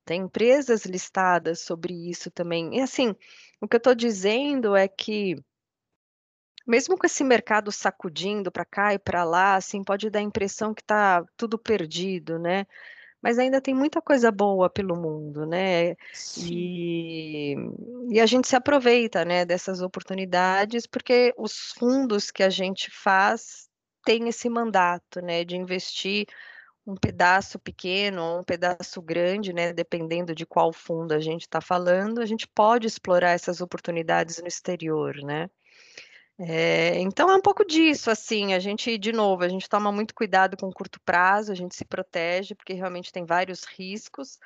Tem empresas listadas sobre isso também. E assim, o que eu estou dizendo é que mesmo com esse mercado sacudindo para cá e para lá, assim, pode dar a impressão que está tudo perdido, né? Mas ainda tem muita coisa boa pelo mundo, né? E, e, a gente se aproveita, né, dessas oportunidades, porque os fundos que a gente faz têm esse mandato, né, de investir um pedaço pequeno ou um pedaço grande, né, dependendo de qual fundo a gente está falando, a gente pode explorar essas oportunidades no exterior, né? É, então é um pouco disso, assim, a gente, de novo, a gente toma muito cuidado com o curto prazo, a gente se protege, porque realmente tem vários riscos,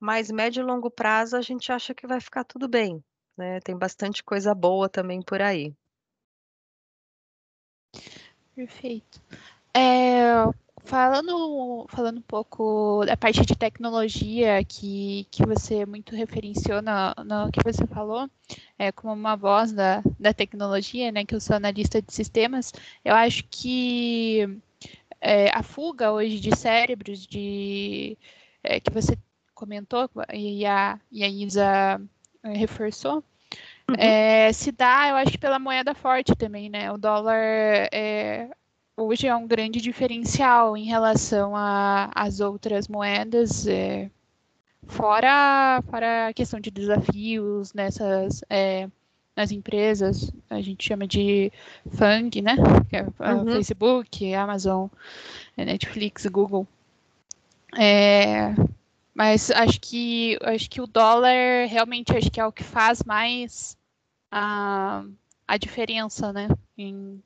mas médio e longo prazo a gente acha que vai ficar tudo bem, né? Tem bastante coisa boa também por aí. Perfeito. É, Falando, falando um pouco da parte de tecnologia que, que você muito referenciou no, no que você falou, é, como uma voz da, da tecnologia, né, que eu sou analista de sistemas, eu acho que é, a fuga hoje de cérebros, de é, que você comentou e a, e a Isa é, reforçou, uhum. é, se dá, eu acho, pela moeda forte também, né? O dólar é, hoje é um grande diferencial em relação às outras moedas, é, fora, fora a questão de desafios nessas é, nas empresas, a gente chama de FANG, né? Que é uhum. Facebook, Amazon, é, Netflix, Google. É, mas acho que acho que o dólar realmente acho que é o que faz mais a, a diferença, né? Em,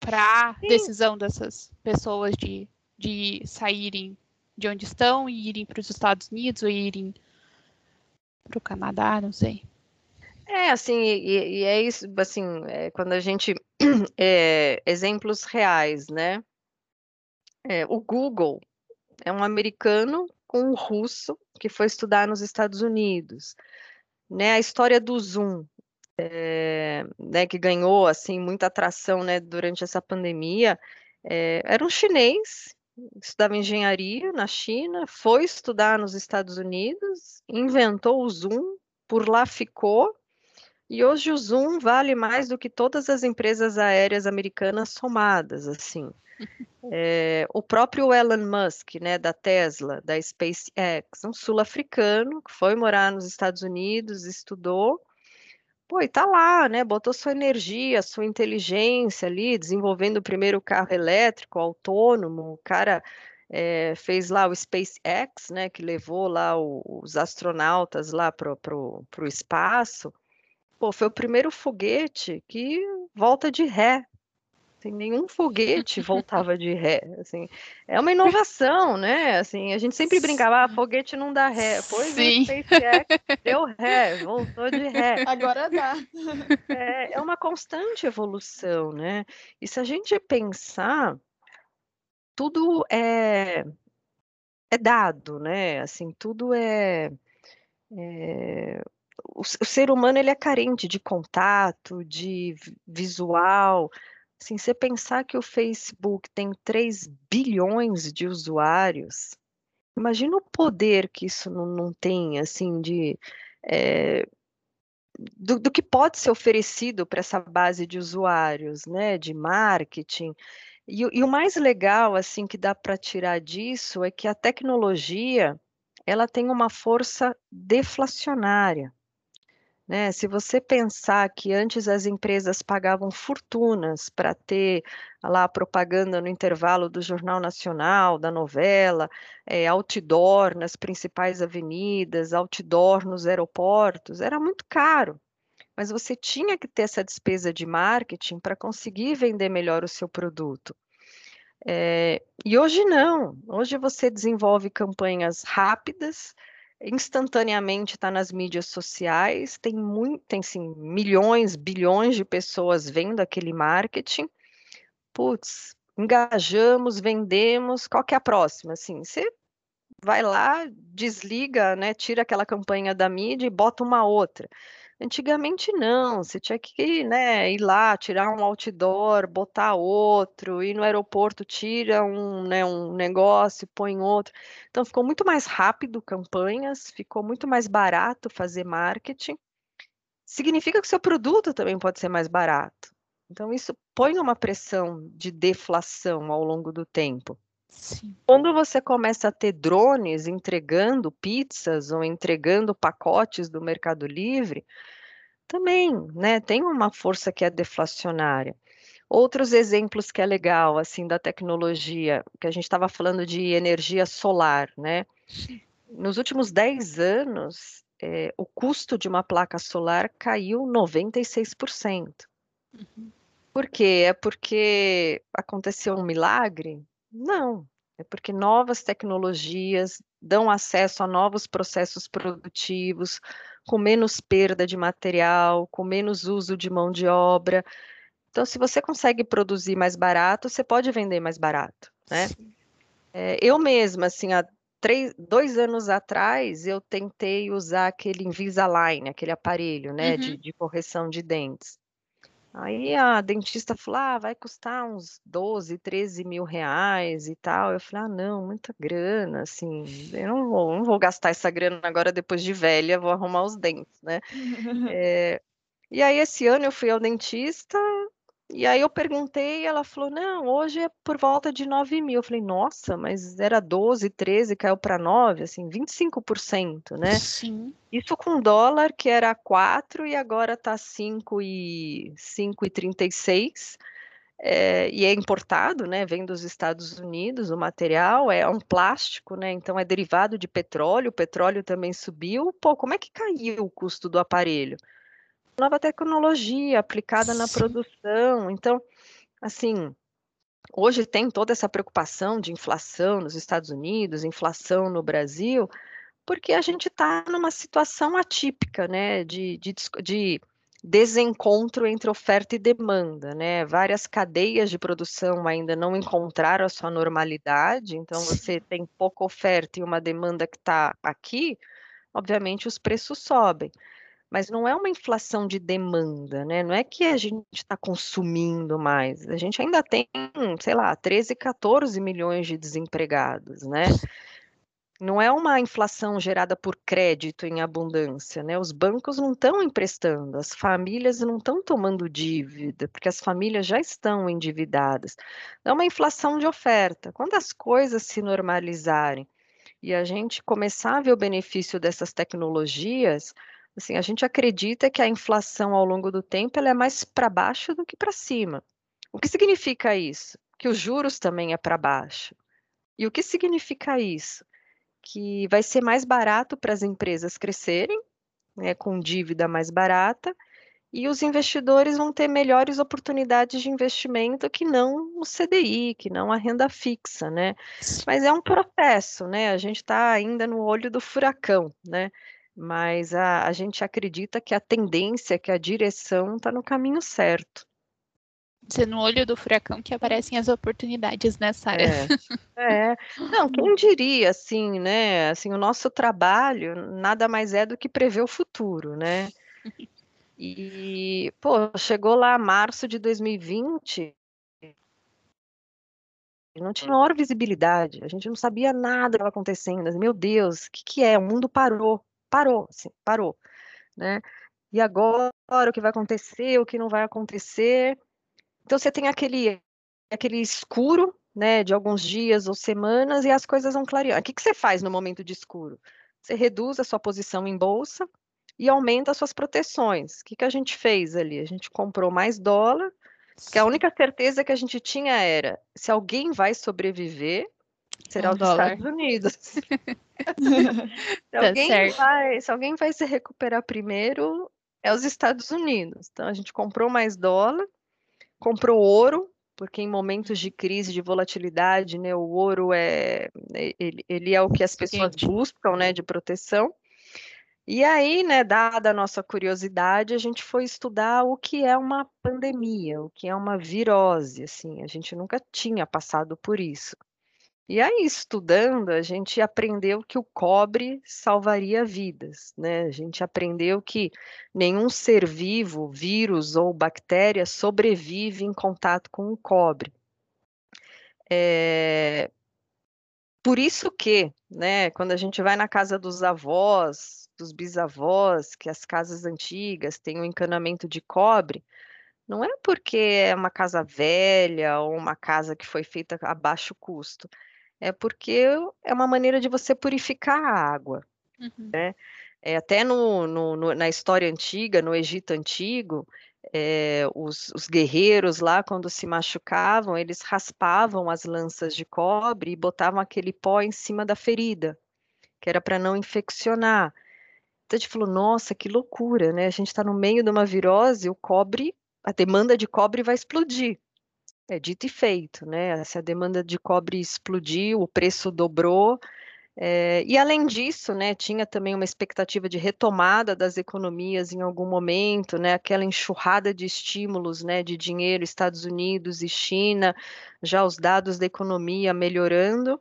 para decisão dessas pessoas de, de saírem de onde estão e irem para os Estados Unidos ou irem para o Canadá, não sei. É, assim, e, e é isso, assim, é, quando a gente. É, exemplos reais, né? É, o Google é um americano com um russo que foi estudar nos Estados Unidos. Né? A história do Zoom é, né, que ganhou assim muita atração né, durante essa pandemia, é, era um chinês, estudava engenharia na China, foi estudar nos Estados Unidos, inventou o Zoom, por lá ficou, e hoje o Zoom vale mais do que todas as empresas aéreas americanas somadas, assim. É, o próprio Elon Musk, né, da Tesla, da SpaceX, um sul-africano que foi morar nos Estados Unidos, estudou, Pô, e tá lá, né? Botou sua energia, sua inteligência ali, desenvolvendo o primeiro carro elétrico autônomo. O cara é, fez lá o SpaceX, né? Que levou lá o, os astronautas lá pro, pro espaço. Pô, foi o primeiro foguete que volta de ré. Assim, nenhum foguete voltava de ré. Assim, é uma inovação, né? Assim, a gente sempre brincava, ah, foguete não dá ré. Pois Sim. o SpaceX deu ré, voltou de ré. Agora dá. É, é uma constante evolução, né? E se a gente pensar, tudo é, é dado, né? Assim, tudo é, é o, o, ser humano ele é carente de contato, de visual, Assim, você pensar que o Facebook tem 3 bilhões de usuários, imagina o poder que isso não, não tem, assim, de... É, do, do, que pode ser oferecido para essa base de usuários, né, de marketing. E, e o mais legal, assim, que dá para tirar disso é que a tecnologia, ela tem uma força deflacionária. Né? Se você pensar que antes as empresas pagavam fortunas para ter lá propaganda no intervalo do Jornal Nacional, da novela, é, outdoor nas principais avenidas, outdoor nos aeroportos, era muito caro. Mas você tinha que ter essa despesa de marketing para conseguir vender melhor o seu produto. É, e hoje não. Hoje você desenvolve campanhas rápidas, instantaneamente está nas mídias sociais, tem muito, tem sim, milhões, bilhões de pessoas vendo aquele marketing. Putz, engajamos, vendemos, qual que é a próxima? Assim, você vai lá, desliga, né, tira aquela campanha da mídia e bota uma outra. Antigamente não, você tinha que, né, ir lá, tirar um outdoor, botar outro, ir no aeroporto, tira um, né, um negócio, põe outro. Então ficou muito mais rápido campanhas, ficou muito mais barato fazer marketing. Significa que seu produto também pode ser mais barato. Então isso põe uma pressão de deflação ao longo do tempo. Sim. Quando você começa a ter drones entregando pizzas ou entregando pacotes do Mercado Livre, também, né, tem uma força que é deflacionária. Outros exemplos que é legal, assim, da tecnologia, que a gente estava falando de energia solar, né? Nos últimos 10 anos, é, o custo de uma placa solar caiu 96%. Uhum. Por quê? É porque aconteceu um milagre? Não, é porque novas tecnologias dão acesso a novos processos produtivos, com menos perda de material, com menos uso de mão de obra. Então, se você consegue produzir mais barato, você pode vender mais barato, né? É, eu mesma, assim, há três, dois anos atrás, eu tentei usar aquele Invisalign, aquele aparelho, né, uhum. de, de correção de dentes. Aí a dentista falou: ah, vai custar uns 12, 13 mil reais e tal. Eu falei: ah, não, muita grana, assim, eu não vou, não vou gastar essa grana agora depois de velha, vou arrumar os dentes, né? É, e aí esse ano eu fui ao dentista, e aí eu perguntei, ela falou: não, hoje é por volta de 9 mil. Eu falei, nossa, mas era 12, 13, caiu para 9, assim, 25%, né? Sim. Isso com dólar que era 4 e agora está 5 e 5,36. É, e é importado, né? Vem dos Estados Unidos o material, é um plástico, né? Então é derivado de petróleo, o petróleo também subiu. Pô, como é que caiu o custo do aparelho? Nova tecnologia aplicada na produção. Então, assim, hoje tem toda essa preocupação de inflação nos Estados Unidos, inflação no Brasil, porque a gente está numa situação atípica, né, de, de, de, desencontro entre oferta e demanda, né? Várias cadeias de produção ainda não encontraram a sua normalidade, então você tem pouca oferta e uma demanda que está aqui, obviamente os preços sobem mas não é uma inflação de demanda, né? Não é que a gente está consumindo mais. A gente ainda tem, sei lá, 13, 14 milhões de desempregados, né? Não é uma inflação gerada por crédito em abundância, né? Os bancos não estão emprestando, as famílias não estão tomando dívida, porque as famílias já estão endividadas. É uma inflação de oferta. Quando as coisas se normalizarem e a gente começar a ver o benefício dessas tecnologias, Assim, a gente acredita que a inflação ao longo do tempo ela é mais para baixo do que para cima. O que significa isso? Que os juros também é para baixo. E o que significa isso? Que vai ser mais barato para as empresas crescerem, né, com dívida mais barata, e os investidores vão ter melhores oportunidades de investimento que não o CDI, que não a renda fixa, né? Mas é um processo, né? A gente está ainda no olho do furacão, né? Mas a, a gente acredita que a tendência, que a direção está no caminho certo. Ser no olho do furacão que aparecem as oportunidades nessa área. É, é. Não, quem diria, assim, né? Assim, o nosso trabalho nada mais é do que prever o futuro, né? E, pô, chegou lá março de 2020, não tinha maior visibilidade, a gente não sabia nada que estava acontecendo. Meu Deus, o que, que é? O mundo parou, parou, assim, parou, né? E agora o que vai acontecer, o que não vai acontecer? Então você tem aquele aquele escuro, né, de alguns dias ou semanas e as coisas vão clareando. O que, que você faz no momento de escuro? Você reduz a sua posição em bolsa, e aumenta as suas proteções. O que, que a gente fez ali? A gente comprou mais dólar, porque a única certeza que a gente tinha era: se alguém vai sobreviver, será um os dólar. Estados Unidos. se, tá alguém vai, se alguém vai se recuperar primeiro, é os Estados Unidos. Então a gente comprou mais dólar, comprou ouro, porque em momentos de crise, de volatilidade, né, o ouro é ele, ele é o que as pessoas buscam, né, de proteção. E aí, né, dada a nossa curiosidade, a gente foi estudar o que é uma pandemia, o que é uma virose, assim, a gente nunca tinha passado por isso. E aí, estudando, a gente aprendeu que o cobre salvaria vidas, né? A gente aprendeu que nenhum ser vivo, vírus ou bactéria, sobrevive em contato com o cobre. É... Por isso que, né, quando a gente vai na casa dos avós, dos bisavós, que as casas antigas têm um encanamento de cobre, não é porque é uma casa velha ou uma casa que foi feita a baixo custo, é porque é uma maneira de você purificar a água, uhum. né? É, até no, no, no, na história antiga, no Egito antigo, é, os, os, guerreiros lá, quando se machucavam, eles raspavam as lanças de cobre e botavam aquele pó em cima da ferida, que era para não infeccionar. Então a gente falou, nossa, que loucura, né? A gente está no meio de uma virose, o cobre, a demanda de cobre vai explodir. É dito e feito, né? Se a demanda de cobre explodiu, o preço dobrou. É, e além disso, né, tinha também uma expectativa de retomada das economias em algum momento, né, aquela enxurrada de estímulos, né, de dinheiro, Estados Unidos e China, já os dados da economia melhorando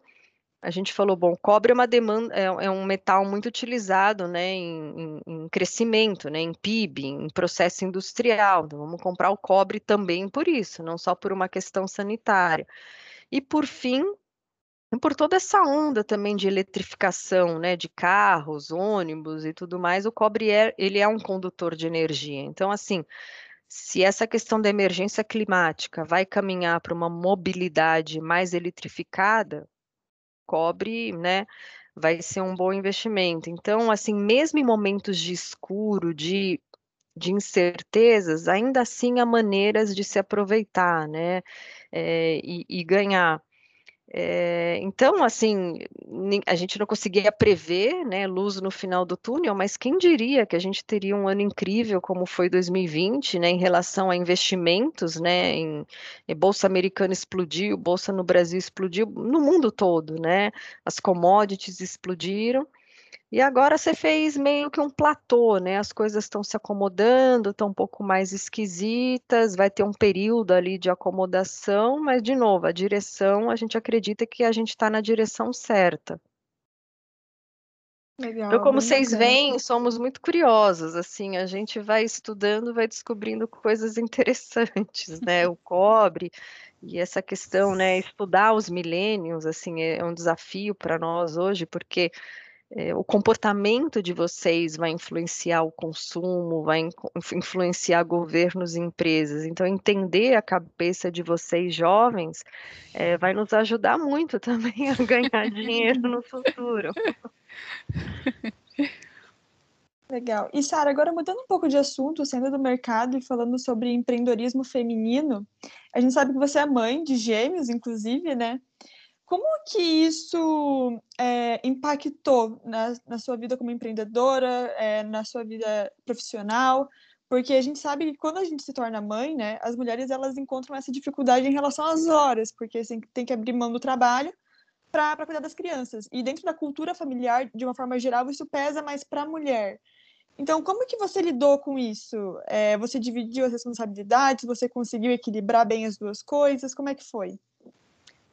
a gente falou, bom, cobre é uma demanda, é, é um metal muito utilizado, né, em, em, em, crescimento, né, em PIB, em processo industrial. Então, vamos comprar o cobre também por isso, não só por uma questão sanitária. E por fim, por toda essa onda também de eletrificação, né, de carros, ônibus e tudo mais, o cobre é, ele é um condutor de energia. Então, assim, se essa questão da emergência climática vai caminhar para uma mobilidade mais eletrificada, cobre, né, vai ser um bom investimento. Então, assim, mesmo em momentos de escuro, de, de incertezas, ainda assim há maneiras de se aproveitar, né, é, e, e ganhar. É, então, assim, a gente não conseguia prever, né, luz no final do túnel, mas quem diria que a gente teria um ano incrível como foi 2020, né, em relação a investimentos, né, em, em bolsa americana explodiu, bolsa no Brasil explodiu, no mundo todo, né, as commodities explodiram. E agora você fez meio que um platô, né? As coisas estão se acomodando, estão um pouco mais esquisitas, vai ter um período ali de acomodação, mas, de novo, a direção, a gente acredita que a gente está na direção certa. Legal, então, como vocês bacana. veem, somos muito curiosos, assim, a gente vai estudando, vai descobrindo coisas interessantes, né? O cobre e essa questão, né? Estudar os milênios, assim, é um desafio para nós hoje, porque é, o comportamento de vocês vai influenciar o consumo, vai influenciar governos e empresas. Então, entender a cabeça de vocês jovens é, vai nos ajudar muito também a ganhar dinheiro no futuro. Legal. E Sara, agora mudando um pouco de assunto, saindo do mercado e falando sobre empreendedorismo feminino, a gente sabe que você é mãe de gêmeos, inclusive, né? Como que isso é, impactou na, na, sua vida como empreendedora, é, na sua vida profissional? Porque a gente sabe que quando a gente se torna mãe, né, as mulheres elas encontram essa dificuldade em relação às horas, porque tem, tem que abrir mão do trabalho para cuidar das crianças. E dentro da cultura familiar, de uma forma geral, isso pesa mais para a mulher. Então, como que você lidou com isso? É, você dividiu as responsabilidades? Você conseguiu equilibrar bem as duas coisas? Como é que foi?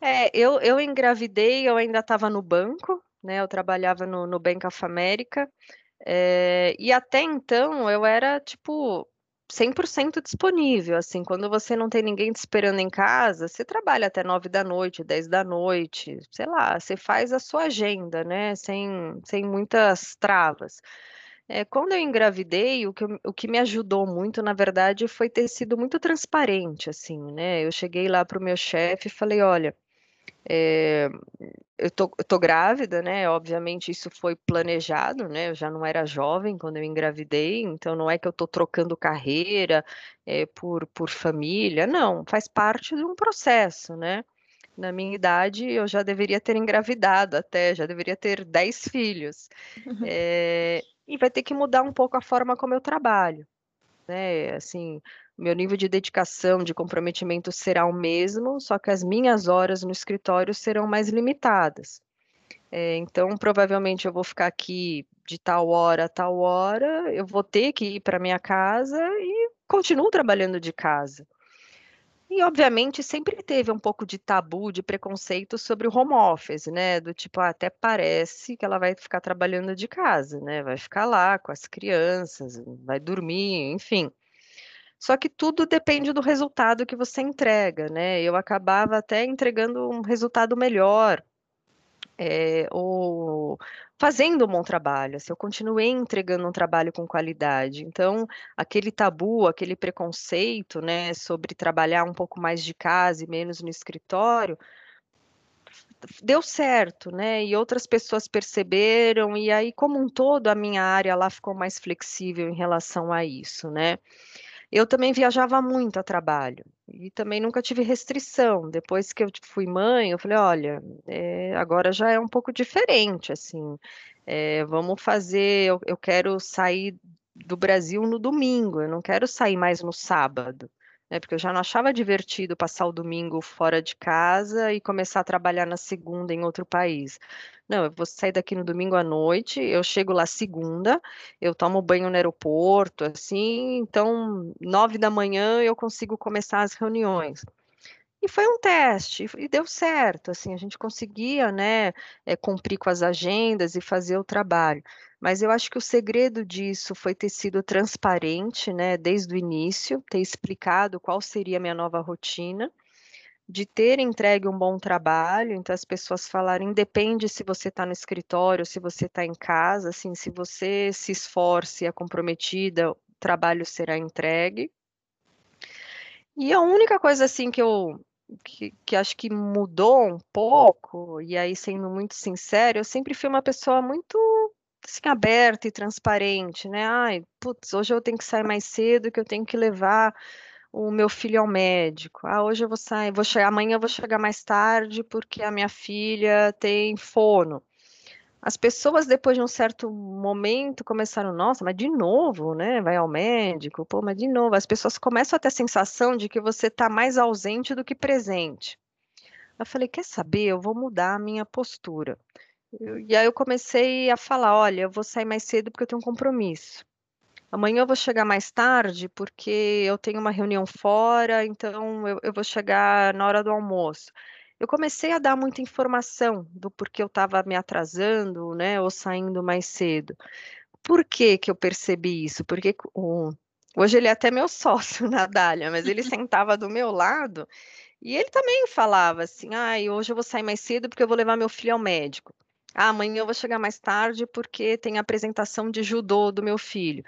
É, eu, eu engravidei, eu ainda estava no banco, né? Eu trabalhava no, no Bank of America. É, e até então eu era tipo 100% disponível, assim, quando você não tem ninguém te esperando em casa, você trabalha até 9 da noite, 10 da noite, sei lá, você faz a sua agenda, né, sem, sem muitas travas. É, quando eu engravidei, o que, o que me ajudou muito, na verdade, foi ter sido muito transparente, assim, né, eu cheguei lá para o meu chefe e falei, olha, é, eu tô, eu tô grávida, né? Obviamente isso foi planejado, né? Eu já não era jovem quando eu engravidei, então não é que eu tô trocando carreira é, por, por família, não, faz parte de um processo, né? Na minha idade, eu já deveria ter engravidado até, já deveria ter 10 filhos. É, e vai ter que mudar um pouco a forma como eu trabalho, né? Assim, meu nível de dedicação, de comprometimento será o mesmo, só que as minhas horas no escritório serão mais limitadas. É, então, provavelmente eu vou ficar aqui de tal hora a tal hora, eu vou ter que ir para minha casa e continuo trabalhando de casa. E, obviamente, sempre teve um pouco de tabu, de preconceito sobre o home office, né? Do tipo, ah, até parece que ela vai ficar trabalhando de casa, né? Vai ficar lá com as crianças, vai dormir, enfim. Só que tudo depende do resultado que você entrega, né? Eu acabava até entregando um resultado melhor, é, ou fazendo um bom trabalho, assim, eu continuei entregando um trabalho com qualidade. Então, aquele tabu, aquele preconceito, né, sobre trabalhar um pouco mais de casa e menos no escritório, deu certo, né? E outras pessoas perceberam, e aí, como um todo, a minha área lá ficou mais flexível em relação a isso, né? Eu também viajava muito a trabalho e também nunca tive restrição. Depois que eu fui mãe, eu falei, olha, é, agora já é um pouco diferente, assim, é, vamos fazer, eu, eu quero sair do Brasil no domingo, eu não quero sair mais no sábado né? Porque eu já não achava divertido passar o domingo fora de casa e começar a trabalhar na segunda em outro país. Não, eu vou sair daqui no domingo à noite, eu chego lá segunda, eu tomo banho no aeroporto, assim, então nove da manhã eu consigo começar as reuniões. E foi um teste, e deu certo, assim, a gente conseguia, né, é, cumprir com as agendas e fazer o trabalho. Mas eu acho que o segredo disso foi ter sido transparente, né, desde o início, ter explicado qual seria a minha nova rotina, de ter entregue um bom trabalho, então as pessoas falarem, independe se você está no escritório, se você está em casa, assim, se você se esforce e é comprometida, o trabalho será entregue. E a única coisa assim que eu que, que, acho que mudou um pouco, e aí sendo muito sincero, eu sempre fui uma pessoa muito assim, aberta e transparente, né? Ai, putz, hoje eu tenho que sair mais cedo, que eu tenho que levar o meu filho ao médico. Ah, hoje eu vou sair, vou chegar, amanhã eu vou chegar mais tarde porque a minha filha tem fono. As pessoas, depois de um certo momento, começaram, nossa, mas de novo, né? Vai ao médico, pô, mas de novo. As pessoas começam a ter a sensação de que você está mais ausente do que presente. Eu falei, quer saber? Eu vou mudar a minha postura. E aí eu comecei a falar, olha, eu vou sair mais cedo porque eu tenho um compromisso. Amanhã eu vou chegar mais tarde porque eu tenho uma reunião fora, então eu, eu vou chegar na hora do almoço. Eu comecei a dar muita informação do porquê eu estava me atrasando, né, ou saindo mais cedo. Por que que eu percebi isso? Porque o, hoje ele é até meu sócio na Dália, mas ele sentava do meu lado e ele também falava assim: ah, hoje eu vou sair mais cedo porque eu vou levar meu filho ao médico. Ah, amanhã eu vou chegar mais tarde porque tem a apresentação de judô do meu filho.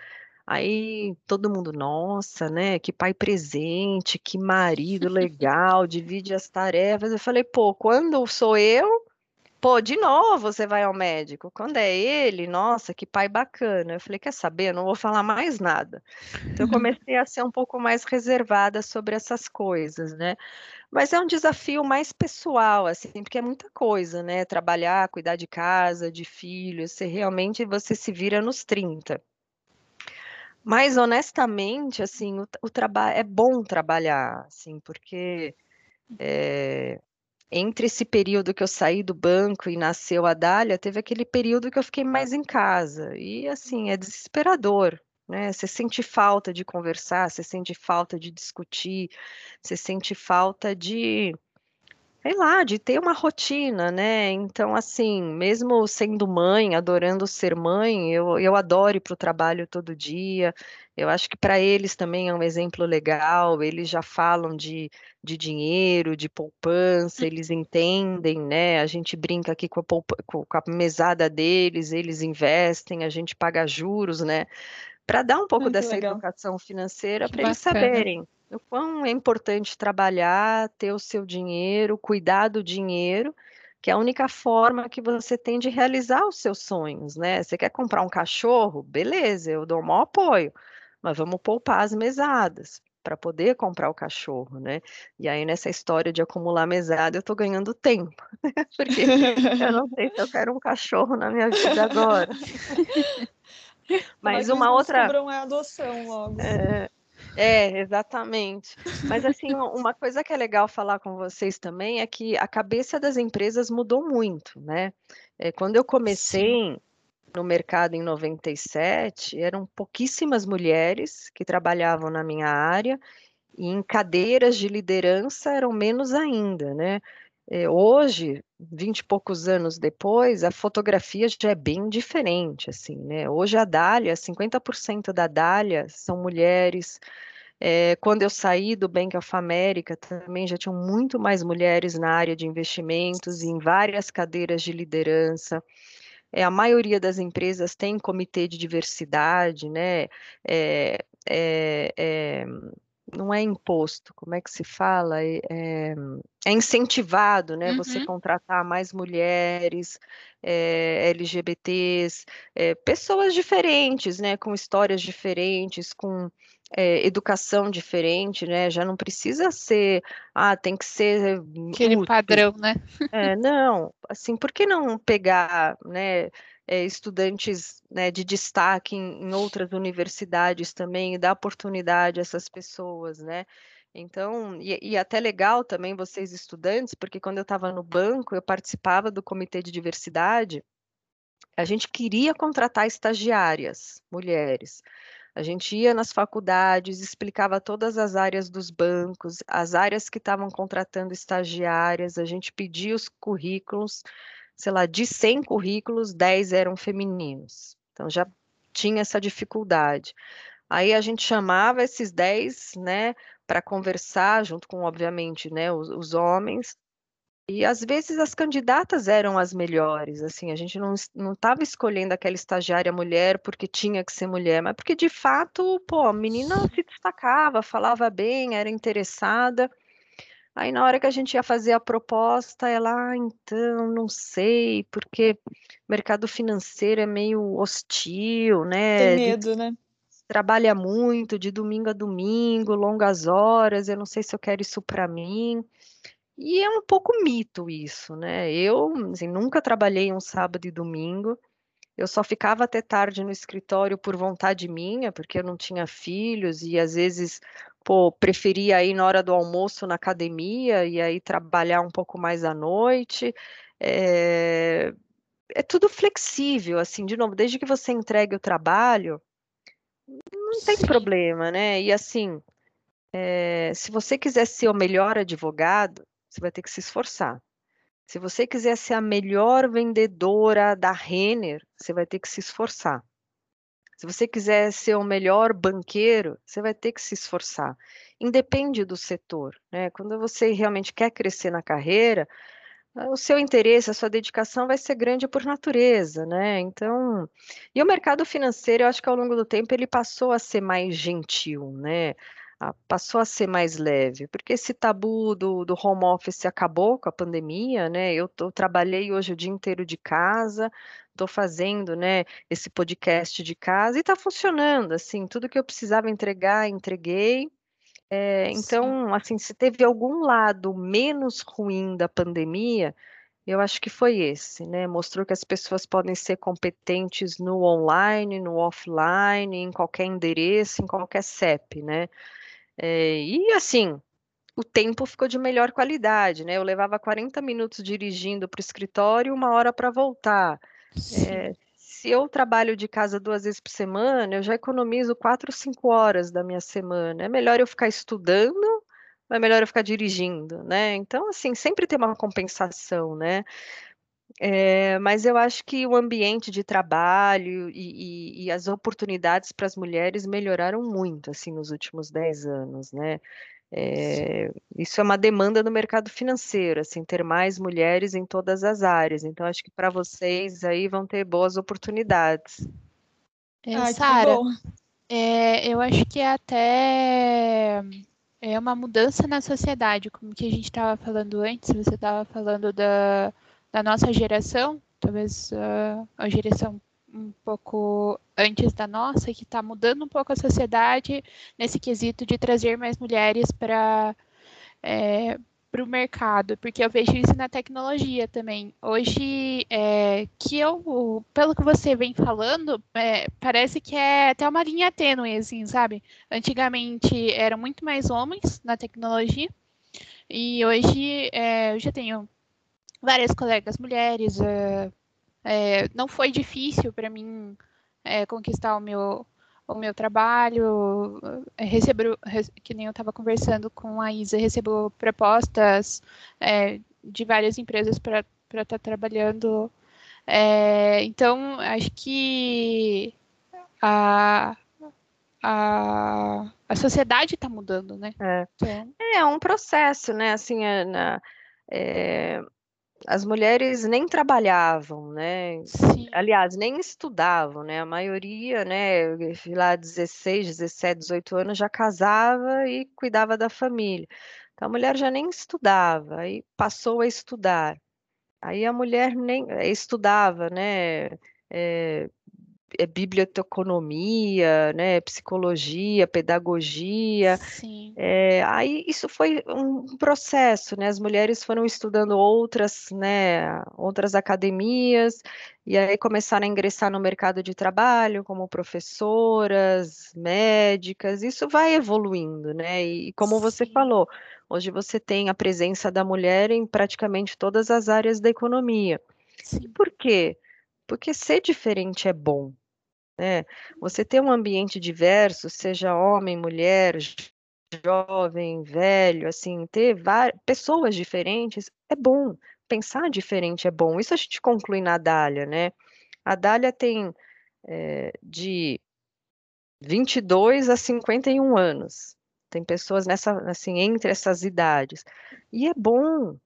Aí todo mundo, nossa, né? Que pai presente, que marido legal, divide as tarefas. Eu falei, pô, quando sou eu, pô, de novo você vai ao médico. Quando é ele, nossa, que pai bacana. Eu falei, quer saber? Eu não vou falar mais nada. Então eu comecei a ser um pouco mais reservada sobre essas coisas, né? Mas é um desafio mais pessoal, assim, porque é muita coisa, né? Trabalhar, cuidar de casa, de filhos, você realmente você se vira nos 30. Mas honestamente, assim, o, o trabalho é bom trabalhar, assim, porque é, entre esse período que eu saí do banco e nasceu a Dália, teve aquele período que eu fiquei mais em casa. E assim, é desesperador, né? Você sente falta de conversar, você sente falta de discutir, você sente falta de sei lá, de ter uma rotina, né? Então, assim, mesmo sendo mãe, adorando ser mãe, eu, eu adoro ir para o trabalho todo dia. Eu acho que para eles também é um exemplo legal. Eles já falam de, de dinheiro, de poupança, eles entendem, né? A gente brinca aqui com a, poupa, com a mesada deles, eles investem, a gente paga juros, né? Para dar um pouco Muito dessa legal. educação financeira, para eles saberem o quão é importante trabalhar, ter o seu dinheiro, cuidar do dinheiro, que é a única forma que você tem de realizar os seus sonhos, né? Você quer comprar um cachorro? Beleza, eu dou o maior apoio, mas vamos poupar as mesadas para poder comprar o cachorro, né? E aí nessa história de acumular mesada, eu estou ganhando tempo, porque eu não sei se eu quero um cachorro na minha vida agora. Mas que uma outra descubram a adoção logo. é, é, exatamente. Mas assim, uma coisa que é legal falar com vocês também é que a cabeça das empresas mudou muito, né? É, quando eu comecei no mercado em 97, eram pouquíssimas mulheres que trabalhavam na minha área e em cadeiras de liderança eram menos ainda, né? É, hoje, vinte e poucos anos depois, a fotografia já é bem diferente, assim, né? Hoje a Dália, 50% da Dália são mulheres. É, quando eu saí do Bank of America, também já tinham muito mais mulheres na área de investimentos e em várias cadeiras de liderança. É, a maioria das empresas tem comitê de diversidade, né? É, é, é, não é imposto, como é que se fala? É, é, incentivado, né? Você Uhum. contratar mais mulheres, é, LGBTs, é, pessoas diferentes, né? Com histórias diferentes, com educação diferente, né? Já não precisa ser, ah, tem que ser Aquele USP, padrão, né? é, não, assim, por que não pegar, né, é, estudantes, né, de destaque em, em outras universidades também e dar oportunidade a essas pessoas, né? Então, e, e até legal também vocês estudantes, porque quando eu estava no banco, eu participava do comitê de diversidade, a gente queria contratar estagiárias, mulheres. A gente ia nas faculdades, explicava todas as áreas dos bancos, as áreas que estavam contratando estagiárias, a gente pedia os currículos, sei lá, de 100 currículos, 10 eram femininos. Então já tinha essa dificuldade. Aí a gente chamava esses 10, né, para conversar, junto com, obviamente, né, os, os homens, e às vezes as candidatas eram as melhores, assim, a gente não estava escolhendo aquela estagiária mulher porque tinha que ser mulher, mas porque de fato, pô, a menina se destacava, falava bem, era interessada. Aí na hora que a gente ia fazer a proposta, ela, ah, então, não sei, porque mercado financeiro é meio hostil, Tem né? De- medo, né? trabalha muito de domingo a domingo, longas horas, eu não sei se eu quero isso para mim. E é um pouco mito isso, né? Eu, assim, nunca trabalhei um sábado e domingo. Eu só ficava até tarde no escritório por vontade minha, porque eu não tinha filhos e às vezes, pô, preferia ir na hora do almoço na academia e aí trabalhar um pouco mais à noite. É, é tudo flexível, assim, de novo, desde que você entregue o trabalho, não tem Sim. problema, né? E assim, é, se você quiser ser o melhor advogado, você vai ter que se esforçar. Se você quiser ser a melhor vendedora da Renner, você vai ter que se esforçar. Se você quiser ser o melhor banqueiro, você vai ter que se esforçar. Independe do setor, né? Quando você realmente quer crescer na carreira, o seu interesse, a sua dedicação vai ser grande por natureza, né? Então, e o mercado financeiro, eu acho que ao longo do tempo ele passou a ser mais gentil, né? Ah, Passou a ser mais leve, porque esse tabu do, do home office acabou com a pandemia, né? Eu, tô- trabalhei hoje o dia inteiro de casa, estou fazendo, né, esse podcast de casa e está funcionando, assim, tudo que eu precisava entregar, entreguei. É, então, assim, se teve algum lado menos ruim da pandemia, eu acho que foi esse, né? Mostrou que as pessoas podem ser competentes no online, no offline, em qualquer endereço, em qualquer CEP, né? É, e assim, o tempo ficou de melhor qualidade, né? Eu levava 40 minutos dirigindo para o escritório, uma hora para voltar. É, se eu trabalho de casa duas vezes por semana, eu já economizo quatro, cinco horas da minha semana. É melhor eu ficar estudando é melhor eu ficar dirigindo, né? Então, assim, sempre tem uma compensação, né? É, mas eu acho que o ambiente de trabalho e, e, e as oportunidades para as mulheres melhoraram muito, assim, nos últimos dez anos, né? É, isso é uma demanda no mercado financeiro, assim, ter mais mulheres em todas as áreas. Então, acho que para vocês aí vão ter boas oportunidades. É, ah, Sara, é, eu acho que é até é uma mudança na sociedade, como que a gente estava falando antes, você estava falando da, da nossa geração, talvez uh, a geração um pouco antes da nossa, que está mudando um pouco a sociedade nesse quesito de trazer mais mulheres para é, o mercado, porque eu vejo isso na tecnologia também. Hoje, é, que eu, pelo que você vem falando, é, parece que é até uma linha tênue, assim, sabe? Antigamente eram muito mais homens na tecnologia, e hoje é, eu já tenho várias colegas mulheres. É, é, não foi difícil para mim é, conquistar o meu o meu trabalho, eh, recebo, que nem eu estava conversando com a Isa, recebo propostas é, de várias empresas para estar tá trabalhando. É, então, acho que a, a, a sociedade está mudando, né? É. Então... é um processo, né? Assim, é, na, é, as mulheres nem trabalhavam, né? Sim. Aliás, nem estudavam, né? A maioria, né, lá 16, 17, 18 anos já casava e cuidava da família. Então a mulher já nem estudava, aí passou a estudar. Aí a mulher nem eh, estudava, né? É, é biblioteconomia, né, psicologia, pedagogia. É, aí isso foi um processo, né? As mulheres foram estudando outras, né, outras academias e aí começaram a ingressar no mercado de trabalho como professoras, médicas. Isso vai evoluindo, né? E, e como Sim. você falou, hoje você tem a presença da mulher em praticamente todas as áreas da economia. Sim. E por quê? Porque ser diferente é bom, né? Você ter um ambiente diverso, seja homem, mulher, jovem, velho, assim, ter pessoas diferentes é bom. Pensar diferente é bom. Isso a gente conclui na Dália, né? A Dália tem é, de 22 a 51 anos. Tem pessoas nessa, assim, entre essas idades. E é bom,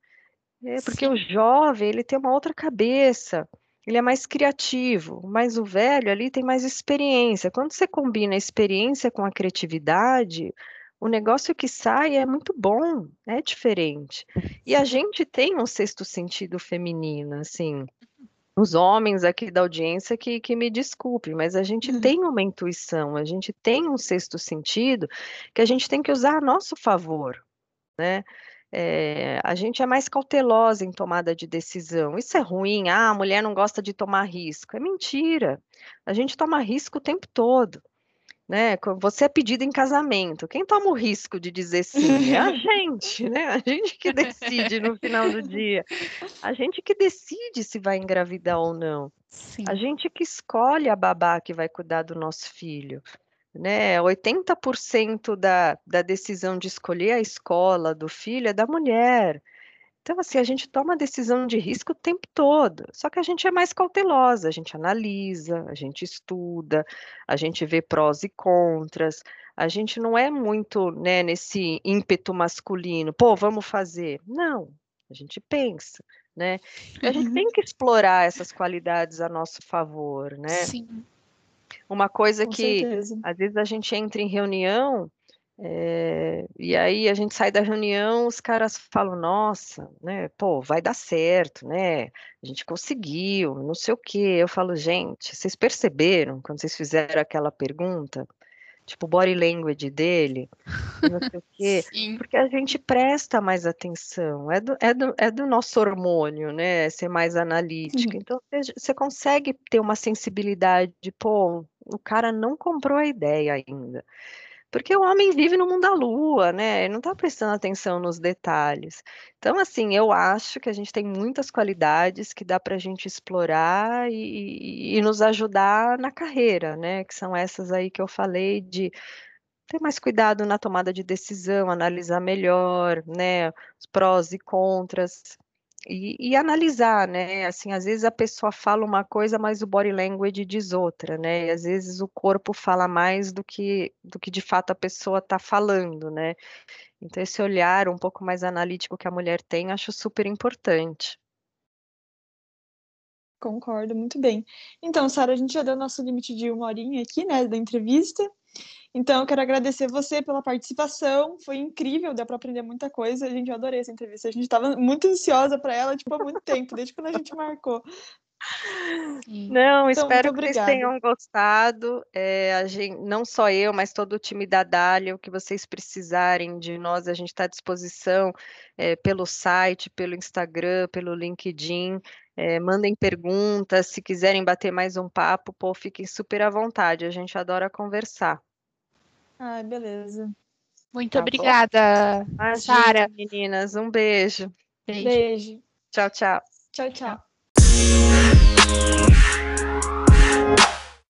é porque Sim. o jovem, ele tem uma outra cabeça ele é mais criativo, mas o velho ali tem mais experiência. Quando você combina a experiência com a criatividade, o negócio que sai é muito bom, é diferente. E a gente tem um sexto sentido feminino, assim. Os homens aqui da audiência que, que me desculpe, mas a gente uhum. tem uma intuição, a gente tem um sexto sentido que a gente tem que usar a nosso favor, né? É, a gente é mais cautelosa em tomada de decisão. Isso é ruim. Ah, a mulher não gosta de tomar risco. É mentira. A gente toma risco o tempo todo. Né? Você é pedido em casamento. Quem toma o risco de dizer sim? É a gente, né? A gente que decide no final do dia. A gente que decide se vai engravidar ou não. Sim. A gente que escolhe a babá que vai cuidar do nosso filho né? 80% da, da decisão de escolher a escola do filho é da mulher. Então, assim, a gente toma decisão de risco o tempo todo, só que a gente é mais cautelosa, a gente analisa, a gente estuda, a gente vê prós e contras, a gente não é muito, né, nesse ímpeto masculino, pô, vamos fazer. Não, a gente pensa, né? A gente uhum. tem que explorar essas qualidades a nosso favor, né? Sim. Uma coisa Com que certeza. às vezes a gente entra em reunião é, e aí a gente sai da reunião, os caras falam, nossa, né, pô, vai dar certo, né? A gente conseguiu, não sei o quê. Eu falo, gente, vocês perceberam quando vocês fizeram aquela pergunta? Tipo body language dele, não sei o quê, Sim. porque a gente presta mais atenção, é do, é do, é do nosso hormônio, né? Ser mais analítica. Então você, você consegue ter uma sensibilidade de, pô, o cara não comprou a ideia ainda. Porque o homem vive no mundo da lua, né? Ele não está prestando atenção nos detalhes. Então, assim, eu acho que a gente tem muitas qualidades que dá para a gente explorar e, e nos ajudar na carreira, né? Que são essas aí que eu falei de ter mais cuidado na tomada de decisão, analisar melhor, né? Os prós e contras. E, e, analisar, né? Assim, às vezes a pessoa fala uma coisa, mas o body language diz outra, né? E às vezes o corpo fala mais do que do que de fato a pessoa está falando, né? Então esse olhar um pouco mais analítico que a mulher tem, acho super importante. Concordo, muito bem. Então, Sara, a gente já deu nosso limite de uma horinha aqui, né, da entrevista. Então, eu quero agradecer você pela participação. Foi incrível, deu para aprender muita coisa. A gente adorei essa entrevista. A gente estava muito ansiosa para ela, tipo, há muito tempo, desde quando a gente marcou. Não, então, espero que vocês tenham gostado. É, a gente, não só eu, mas todo o time da Dália, o que vocês precisarem de nós, a gente está à disposição é, pelo site, pelo Instagram, pelo LinkedIn. É, mandem perguntas, se quiserem bater mais um papo, pô, fiquem super à vontade. A gente adora conversar. Ai, beleza. Muito tá obrigada, Sara. Meninas, um beijo. Beijo. beijo. Tchau, tchau. Tchau, tchau. Música